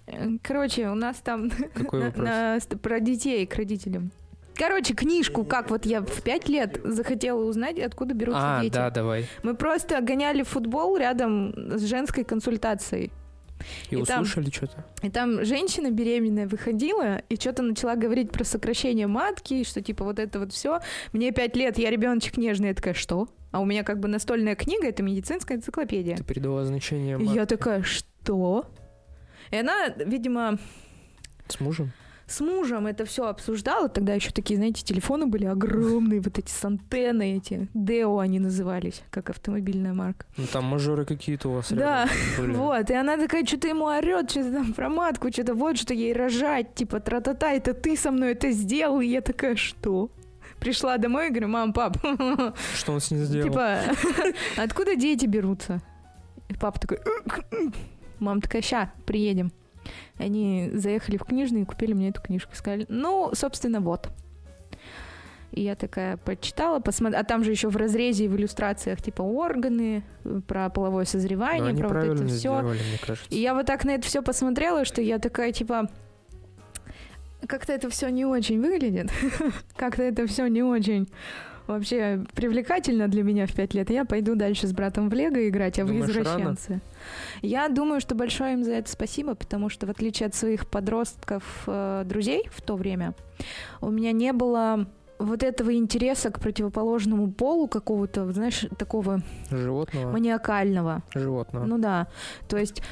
Э, Короче, у нас там Какой вопрос? про детей к родителям. Короче, книжку, как вот я в пять лет захотела узнать, откуда берутся А, дети. да, давай. Мы просто гоняли футбол рядом с женской консультацией. И, И услышали что-то? И там женщина беременная выходила и что-то начала говорить про сокращение матки, что типа вот это вот все. Мне пять лет, я ребеночек нежный, я такая, что? А у меня как бы настольная книга, это медицинская энциклопедия. Ты передала значение И мат- я такая, что? И она, видимо, с мужем? С мужем это все обсуждала. Тогда еще такие, знаете, телефоны были огромные, вот эти с антенной эти. Део они назывались, как автомобильная марка. Ну там мажоры какие-то у вас Да. Вот, и она такая, что-то ему орет, что-то там про матку, что-то вот, что ей рожать, типа, тра-та-та, это ты со мной это сделал, и я такая, что? Пришла домой и говорю, мам, пап, Что он с ней сделал? типа, откуда дети берутся? И папа такой, мам такая, ща, приедем. Они заехали в книжный и купили мне эту книжку. Сказали, ну, собственно, вот. И я такая почитала, посмотрела, а там же еще в разрезе и в иллюстрациях типа органы, э, про половое созревание, они про вот это все. И я вот так на это все посмотрела, что я такая, типа, как-то это все не очень выглядит. как-то это все не очень вообще привлекательно для меня в пять лет. Я пойду дальше с братом в Лего играть, а вы Думаешь, извращенцы. Я думаю, что большое им за это спасибо, потому что в отличие от своих подростков э, друзей в то время, у меня не было вот этого интереса к противоположному полу какого-то, знаешь, такого Животного? маниакального. Животного. Ну да. То есть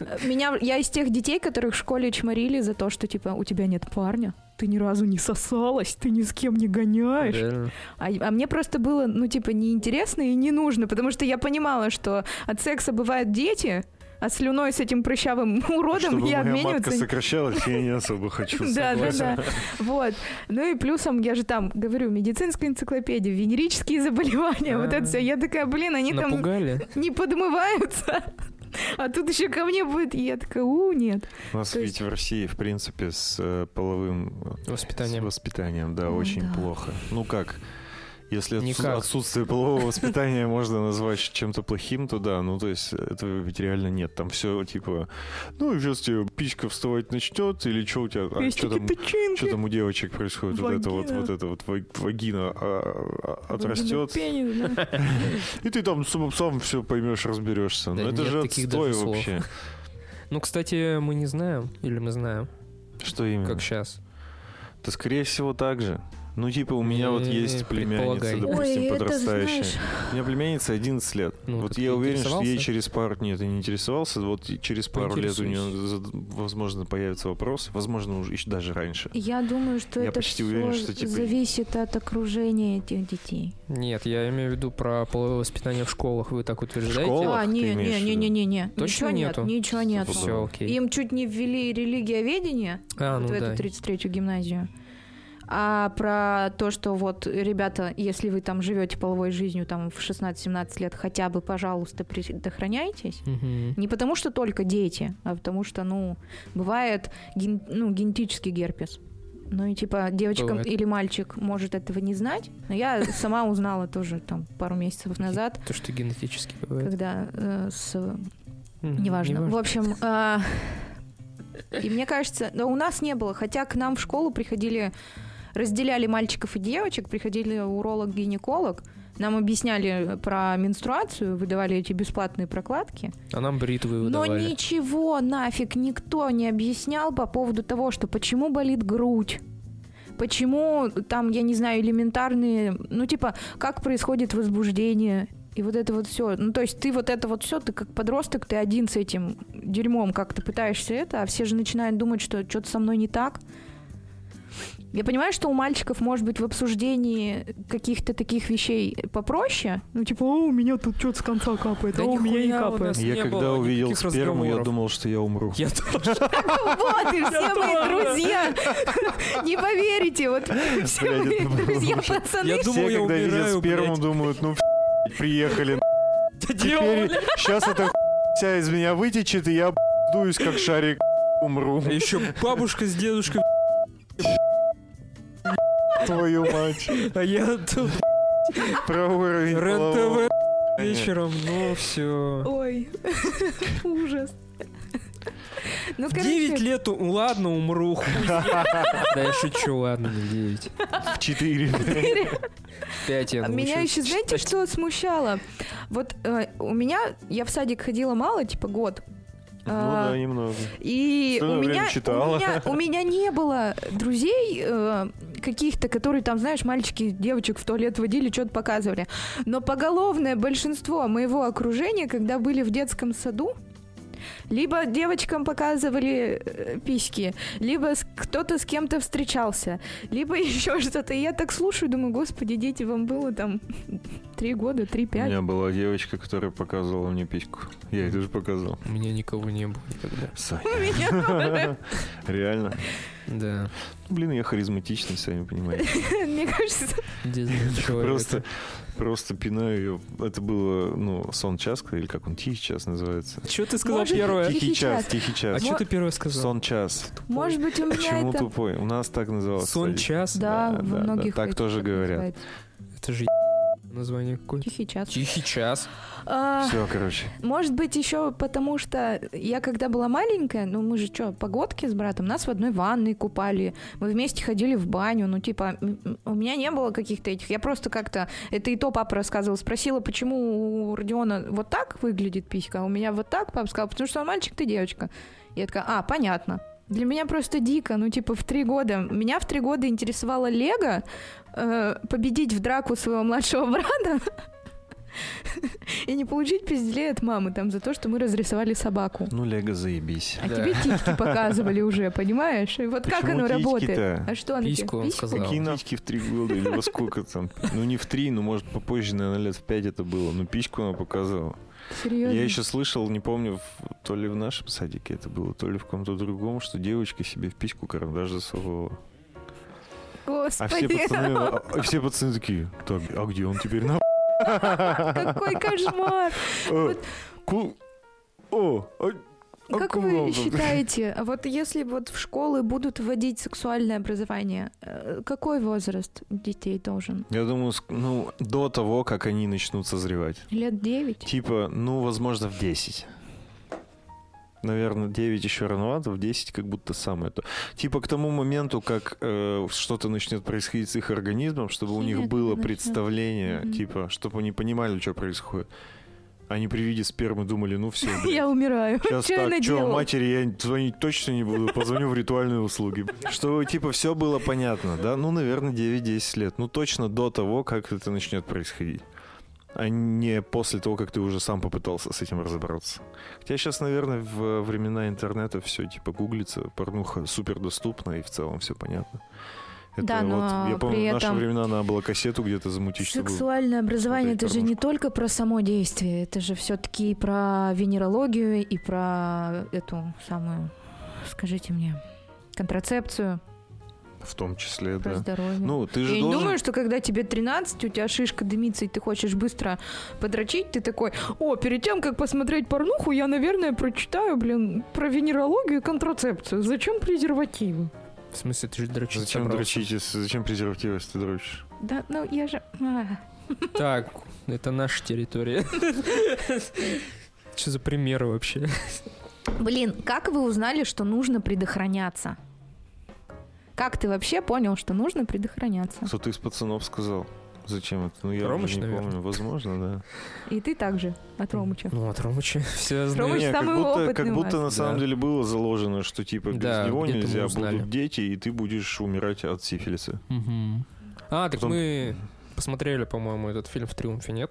э, меня, я из тех детей, которых в школе чморили за то, что типа у тебя нет парня, ты ни разу не сосалась, ты ни с кем не гоняешь. Реально. А, а мне просто было, ну, типа, неинтересно и не нужно, потому что я понимала, что от секса бывают дети, а слюной с этим прыщавым уродом Чтобы матка обмениваться... сокращалась, я не особо хочу. Да, да, да. Вот. Ну и плюсом, я же там говорю, медицинская энциклопедия, венерические заболевания, вот это все. Я такая, блин, они там не подмываются. А тут еще ко мне будет, и я такая, у, нет. У нас То ведь есть- в России, в принципе, с э, половым э, Воспитанием. С воспитанием, да, Ой, очень да. плохо. Ну как? Если Никак. отсутствие полового воспитания можно назвать чем-то плохим, то да, ну то есть этого ведь реально нет. Там все типа, ну сейчас тебе пичка вставать начнет, или что у тебя, а, что там, что там у девочек происходит, вот это вот, Вагина. вот это вот ва- вагина а, а, отрастет, Пенис, да. и ты там сам, сам все поймешь, разберешься. Да Но это нет же отстой вообще. Ну, кстати, мы не знаем, или мы знаем, Что именно? как сейчас. Да скорее всего так же. Ну, типа, у меня вот есть племянница, предполагай. допустим, Ой, подрастающая. У меня племянница 11 лет. Ну, вот я уверен, что ей через пару... Нет, я не интересовался. Вот через пару лет у нее, возможно, появится вопрос. Возможно, уже еще даже раньше. Я думаю, что Я это почти всё уверен, что, типа, зависит от окружения этих детей. Нет, я имею в виду про половое воспитание в школах. Вы так утверждаете? школах? а, не, имеешь в не, не, не, не, Точно ничего нету? нет, ничего нет. Все, окей. Им чуть не ввели религиоведение А, вот ну в да. эту 33-ю гимназию. А про то, что вот, ребята, если вы там живете половой жизнью там в 16-17 лет, хотя бы, пожалуйста, предохраняйтесь. Мгм. Не потому что только дети, а потому что, ну, бывает ген- ну, генетический герпес. Ну и типа девочка Бывает. или мальчик может этого не знать. Но я сама узнала тоже там пару месяцев назад, То, что генетически бывает. когда э, с Неважно. В общем, а, и мне кажется, да, у нас не было, хотя к нам в школу приходили разделяли мальчиков и девочек, приходили уролог-гинеколог, нам объясняли про менструацию, выдавали эти бесплатные прокладки. А нам бритвы Но выдавали. ничего нафиг никто не объяснял по поводу того, что почему болит грудь. Почему там, я не знаю, элементарные, ну типа, как происходит возбуждение, и вот это вот все. Ну, то есть ты вот это вот все, ты как подросток, ты один с этим дерьмом как-то пытаешься это, а все же начинают думать, что что-то со мной не так. Я понимаю, что у мальчиков, может быть, в обсуждении каких-то таких вещей попроще. Ну, типа, о, у меня тут что-то с конца капает, Да а у меня не капает. Я не когда увидел сперму, я думал, что я умру. Я тоже. Вот, и все мои друзья. Не поверите, вот все мои друзья, пацаны. Все, когда видят сперму, думают, ну, приехали. Теперь сейчас эта вся из меня вытечет, и я дуюсь, как шарик, умру. А еще бабушка с дедушкой, Твою мать. а я тут Про уровень РЕН-ТВ вечером, ну все. Ой, ужас. Ну, короче, 9 лет, у- ладно, умру. Да я шучу, ладно, не 9. в 4. 5 я А Меня еще, знаете, что смущало? Вот э, у меня, я в садик ходила мало, типа год. Ну А, да, немного. И у меня, читала. у, меня, у меня не было друзей э, каких-то, которые там, знаешь, мальчики девочек в туалет водили, что-то показывали. Но поголовное большинство моего окружения, когда были в детском саду, либо девочкам показывали э, письки, либо кто-то с кем-то встречался, либо еще что-то. И я так слушаю, думаю, господи, дети, вам было там три года, У три-пять. меня была девочка, которая показывала мне письку. Я ей тоже показывал. У меня никого не было никогда. Саня. У. Реально. Да. Блин, я харизматичный, сами понимаете. Мне кажется. Просто, просто пинаю ее. Это было, ну, сон час, или как он, тихий час называется. Что ты сказал Может, первое? Тихий Тихий час, час. тихий А час. что ты первое сказал? Сон час. может быть, у меня Почему это... тупой? У нас так называлось. Сон кстати. час? Да, Да, да, да, многих так этих тоже говорят. называется. Это же название какое? Тихий час. Тихий час. А, Все, короче. может быть, еще потому что я когда была маленькая, ну мы же что, погодки с братом, нас в одной ванной купали, мы вместе ходили в баню, ну типа у меня не было каких-то этих, я просто как-то, это и то папа рассказывал, спросила, почему у Родиона вот так выглядит писька, а у меня вот так, папа сказал, потому что он мальчик, ты девочка. Я такая, а, понятно. Для меня просто дико, ну типа в три года. Меня в три года интересовало Лего, э, победить в драку своего младшего брата и не получить пизделей от мамы там за то, что мы разрисовали собаку. Ну, Лего, заебись. А Да. тебе титьки показывали уже, понимаешь? И вот как Почему оно работает? А что она тебе? Письку он Письку? сказал. Какие нахуй в три года или во сколько там? Ну, не в три, ну, может, попозже, наверное, лет в пять это было. Ну, письку она показывала. Серьезно? Я еще слышал, не помню, то ли в нашем садике это было, то ли в каком-то другом, что девочка себе в письку карандаш засовывала. А все Господи, пацаны, а- а все пацаны такие, так, а где он теперь? На какой кошмар! Э, О, Как вы считаете, вот если вот в школы будут вводить сексуальное образование, э, какой возраст детей должен? Я думаю, ну, до того, как они начнут созревать. Лет 9? Типа, ну, возможно, в 10. Наверное, 9 еще рановато, в 10 как будто самое то. Типа к тому моменту, как э, что-то начнет происходить с их организмом, чтобы у них Химия было начнёт. представление, Мгм. типа, чтобы они понимали, что происходит. Они при виде спермы думали, ну все, Я умираю. Сейчас я так, что, матери я звонить точно не буду, позвоню в ритуальные услуги. Чтобы, типа, все было понятно, да? Ну, наверное, 9-10 лет. Ну, точно до того, как это начнет происходить. А не после того, как ты уже сам попытался с этим разобраться. Хотя сейчас, наверное, в времена интернета все, типа, гуглится, порнуха супер доступна, и в целом все понятно. Это Да, но вот, я помню, при в наши этом времена надо было кассету где-то замутить. Сексуальное образование это смотреть же не только про само действие, это же все-таки про венерологию, и про эту самую, скажите мне, контрацепцию, В том числе, про да. здоровье. Ну, ты же Я не должен... думаю, что когда тебе 13, у тебя шишка дымится, и ты хочешь быстро подрочить, ты такой, о, перед тем, как посмотреть порнуху, я, наверное, прочитаю, блин, про венерологию и контрацепцию. Зачем презервативы? В смысле, ты же дрочить Зачем собрался? дрочить, зачем презерватив, если ты дрочишь? Да, ну я же... а. Так, это наша территория. Что за примеры вообще? Блин, как вы узнали, что нужно предохраняться? Как ты вообще понял, что нужно предохраняться? Кто-то из пацанов сказал. Зачем это? Ну, я Ромыч, не наверное. помню. Возможно, да. И ты также от Ромыча. Ну, от Ромыча все Ромыч знают. Как самый будто, опытный как будто на самом Да. деле было заложено, что типа без Да, него нельзя, будут дети, и ты будешь умирать от сифилиса. Мгм. А, так Потом- мы посмотрели, по-моему, этот фильм в «Триумфе», нет?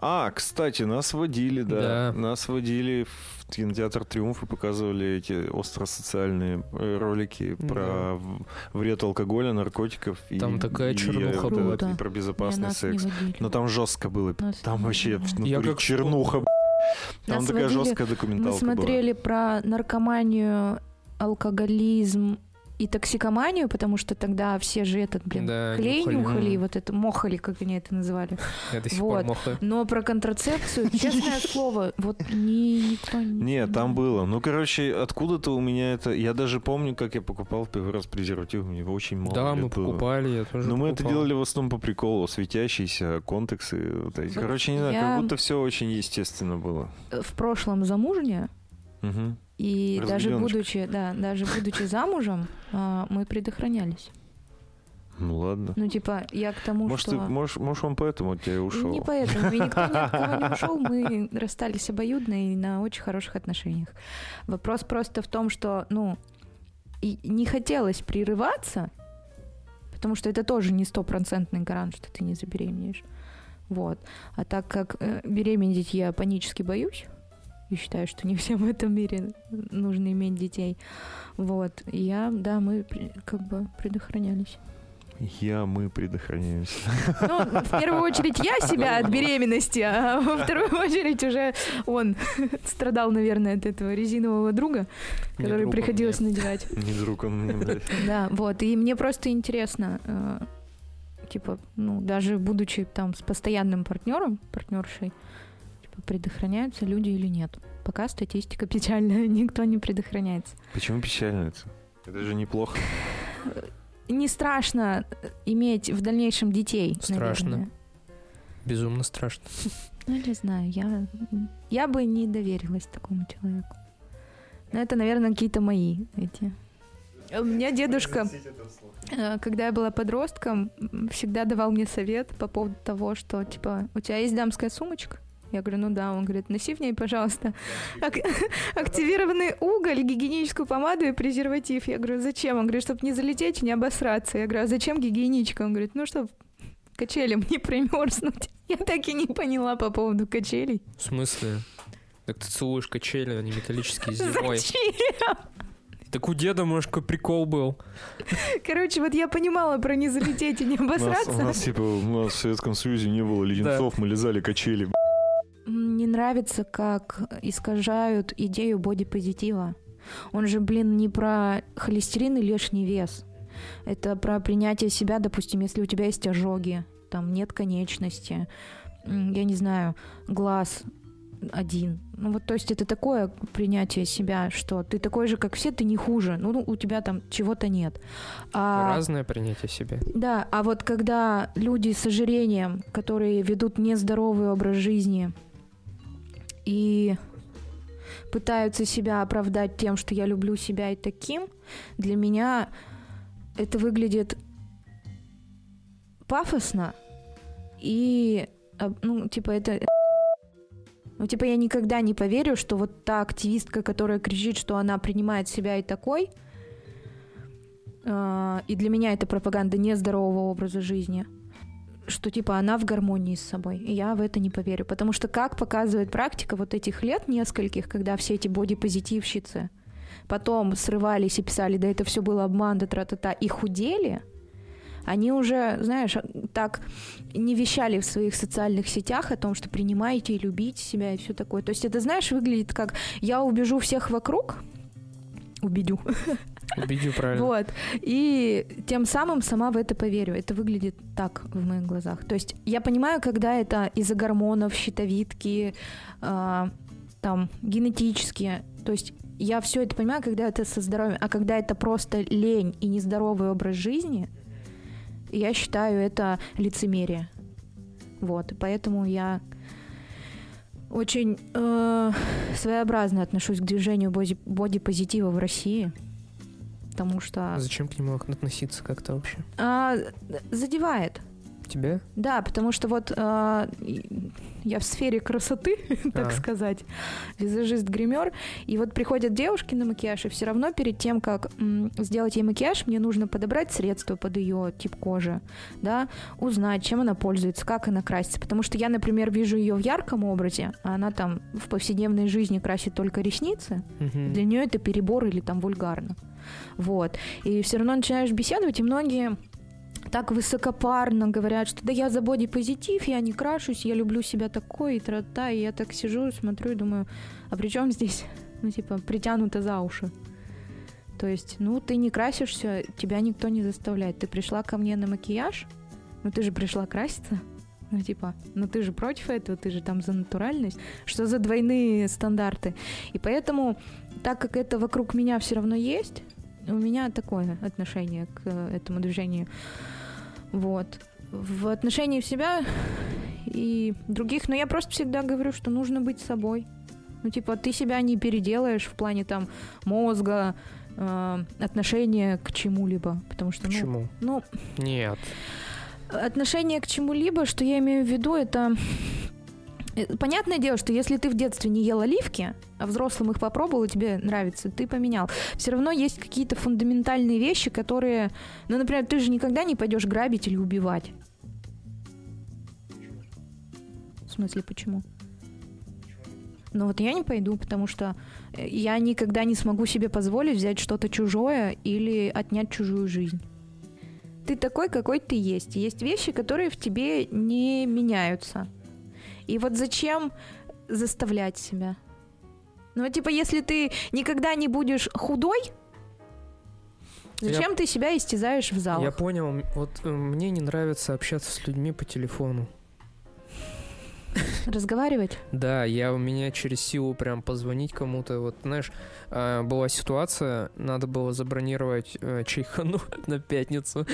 А, кстати, нас водили, да. Да. Нас водили в кинотеатр Триумф и показывали эти остросоциальные э, ролики Да. про в- вред алкоголя, наркотиков и, Там такая и, чернуха вот была. это, и про безопасный секс. Но там жестко было. Нас Там вообще Я как чернуха. Там Нас такая водили- жесткая Мы документалка смотрели про наркоманию, алкоголизм и токсикоманию, потому что тогда все же этот, блин, Да, клей нюхали. нюхали, вот это, мохали, как они это называли. Я до сих Вот. пор мохаю. Но про контрацепцию, честное слово, вот ни, никто не... Нет, там было. Ну, короче, откуда-то у меня это... Я даже помню, как я покупал в первый раз презерватив. Мне очень мало Да, мы покупали, я тоже Но мы это делали в основном по приколу, светящиеся контексы. Короче, не знаю, как будто все очень естественно было. В прошлом замужняя, Мгм. И даже будучи, да, даже будучи замужем, а, мы предохранялись. Ну ладно. Ну, типа, я к тому, Может, что... ты, может, может, он поэтому от тебя и ушел. Не поэтому. И никто ни от кого не ушел. Мы расстались обоюдно и на очень хороших отношениях. Вопрос просто в том, что, ну, и не хотелось прерываться, потому что это тоже не стопроцентный гарант, что ты не забеременеешь. Вот. А так как э, беременеть я панически боюсь, и считаю, что не всем в этом мире нужно иметь детей. Вот. Я, да, мы как бы предохранялись. Я, мы предохраняемся. Ну, в первую очередь я себя от беременности, а во вторую очередь уже он страдал, наверное, от этого резинового друга, Не который друг приходилось мне. надевать. Не друг он мне, блядь. Да, вот. И мне просто интересно, э, типа, ну, даже будучи там с постоянным партнером, партнершей, предохраняются люди или нет. Пока статистика печальная, никто не предохраняется. Почему печально это? Же неплохо. Не страшно иметь в дальнейшем детей. Страшно. наверное. Безумно страшно. Ну, не знаю, я, я бы не доверилась такому человеку. Но это, наверное, какие-то мои эти. У меня дедушка, э, когда я была подростком, всегда давал мне совет по поводу того, что, типа, у тебя есть дамская сумочка? Я говорю, ну да. Он говорит, носи в ней, пожалуйста, ак- активированный уголь, гигиеническую помаду и презерватив. Я говорю, зачем? Он говорит, чтобы не залететь и не обосраться. Я говорю, а зачем гигиеничка? Он говорит, ну, чтобы качелям не примерзнуть. Я так и не поняла по поводу качелей. В смысле? Так ты целуешь качели, они металлические зимой. Зачем? Так у деда, может, какой прикол был. Короче, вот я понимала про не залететь и не У нас, у обосраться. нас, типа, у нас в Советском Союзе не было леденцов, мы лизали качели. Мне нравится, как искажают идею бодипозитива. Он же, блин, не про холестерин и лишний вес. Это про принятие себя, допустим, если у тебя есть ожоги, там нет конечности, я не знаю, глаз один. Ну вот, то есть это такое принятие себя, что ты такой же, как все, ты не хуже. Ну, у тебя там чего-то нет. А- Разное принятие себя. Да, а вот когда люди с ожирением, которые ведут нездоровый образ жизни и пытаются себя оправдать тем, что я люблю себя и таким, для меня это выглядит пафосно и, а, ну, типа, это... Ну, типа, я никогда не поверю, что вот та активистка, которая кричит, что она принимает себя и такой, а, и для меня это пропаганда нездорового образа жизни, что типа она в гармонии с собой. И я в это не поверю. Потому что, как показывает практика вот этих лет нескольких, когда все эти бодипозитивщицы потом срывались и писали, да это все было обман, да тра-та-та, и худели, они уже, знаешь, так не вещали в своих социальных сетях о том, что принимайте и любите себя и все такое. То есть это, знаешь, выглядит как я убежу всех вокруг, убедю, Убедил правильно. вот. И тем самым сама в это поверю. Это выглядит так в моих глазах. То есть я понимаю, когда это из-за гормонов, щитовидки, а, там, генетические. То есть я все это понимаю, когда это со здоровьем. А когда это просто лень и нездоровый образ жизни, я считаю это лицемерие. Вот. Поэтому я очень э, своеобразно отношусь к движению боди- бодипозитива в России. Потому что Зачем к нему относиться как-то вообще? а, задевает. Тебя? Да, потому что вот и- я в сфере красоты, так А. сказать, визажист-гример, и вот приходят девушки на макияж, и все равно перед тем, как м, сделать ей макияж, мне нужно подобрать средства под ее тип кожи, да, узнать, чем она пользуется, как она красится, потому что я, например, вижу ее в ярком образе, а она там в повседневной жизни красит только ресницы, Мгм. для нее это перебор или там вульгарно. Вот. И все равно начинаешь беседовать, и многие так высокопарно говорят, что да я за бодипозитив, я не крашусь, я люблю себя такой, и тра и я так сижу, смотрю и думаю, а при чем здесь, ну, типа, притянуто за уши? То есть, ну, ты не красишься, тебя никто не заставляет. Ты пришла ко мне на макияж, ну, ты же пришла краситься, ну, типа, ну ты же против этого, ты же там за натуральность. Что за двойные стандарты? И поэтому, так как это вокруг меня все равно есть, у меня такое отношение к этому движению. Вот. В отношении себя и других, но я просто всегда говорю, что нужно быть собой. Ну, типа, ты себя не переделаешь в плане там мозга, э, отношения к чему-либо. Потому что, ну, Почему? ну, Нет. отношение к чему-либо, что я имею в виду, это... э, Понятное дело, что если ты в детстве не ел оливки, а взрослым их попробовал, и тебе нравится, ты поменял. Все равно есть какие-то фундаментальные вещи, которые... Ну, например, ты же никогда не пойдешь грабить или убивать. В смысле, почему? Ну вот я не пойду, потому что э, я никогда не смогу себе позволить взять что-то чужое или отнять чужую жизнь ты такой, какой ты есть. Есть вещи, которые в тебе не меняются. И вот зачем заставлять себя? Ну, типа, если ты никогда не будешь худой, зачем ты себя истязаешь в залах? Я понял. Вот э, мне не нравится общаться с людьми по телефону. Разговаривать? Да, я у меня через силу прям позвонить кому-то. Вот, знаешь, а, была ситуация, надо было забронировать э, чайхану на пятницу.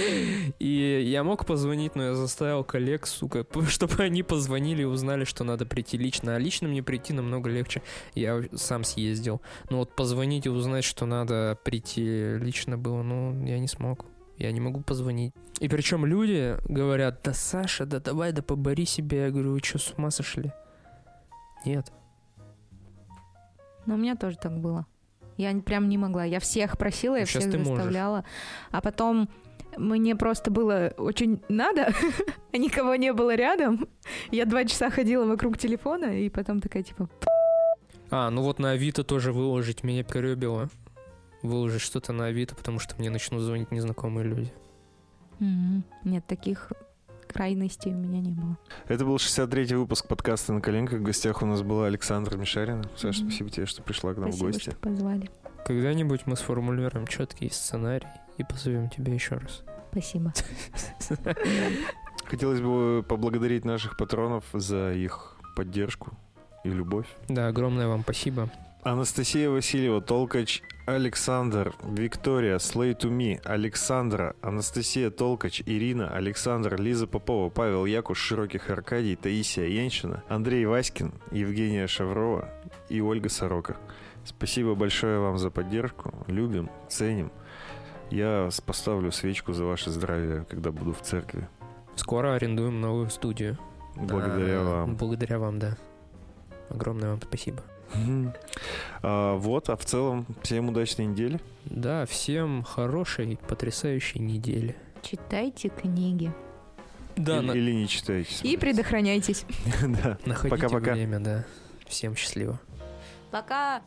И я мог позвонить, но я заставил коллег, сука, чтобы они позвонили и узнали, что надо прийти лично. А лично мне прийти намного легче. Я сам съездил. Но вот позвонить и узнать, что надо прийти лично было, ну, я не смог. Я не могу позвонить. И причем люди говорят, да Саша, да давай, да побори себя. Я говорю, вы что, с ума сошли? Нет. Но у меня тоже так было. Я прям не могла. Я всех просила, я Ну, щас всех ты можешь. заставляла. А потом мне просто было очень надо, а никого не было рядом. Я два часа ходила вокруг телефона, и потом такая, типа, А, ну вот на Авито тоже выложить меня корёбило. Выложить что-то на Авито, потому что мне начнут звонить незнакомые люди. «М, нет, таких крайностей у меня не было. Это был 63-й выпуск подкаста «На коленках». В гостях у нас была Александра Мишарина. Саша, Мгм. спасибо тебе, что пришла к нам Спасибо, в гости. что позвали. Когда-нибудь мы сформулируем четкий сценарий и позовем тебя еще раз. Спасибо. Хотелось бы поблагодарить наших патронов за их поддержку и любовь. Да, огромное вам спасибо. Анастасия Васильева, Толкач, Александр, Виктория, Slay to Me, Александра, Анастасия Толкач, Ирина, Александр, Лиза Попова, Павел Якуш, Широких Аркадий, Таисия Яншина, Андрей Васькин, Евгения Шаврова и Ольга Сорока. Спасибо большое вам за поддержку. Любим, ценим. Я поставлю свечку за ваше здравие, когда буду в церкви. Скоро арендуем новую студию. Благодаря А, вам. Благодаря вам, да. Огромное вам спасибо. А, вот, а в целом всем удачной недели. Да, всем хорошей, потрясающей недели. Читайте книги. Да, или, на- или не читайте. И смотрите. предохраняйтесь. Да. находите Пока-пока. время, да. Всем счастливо. Пока.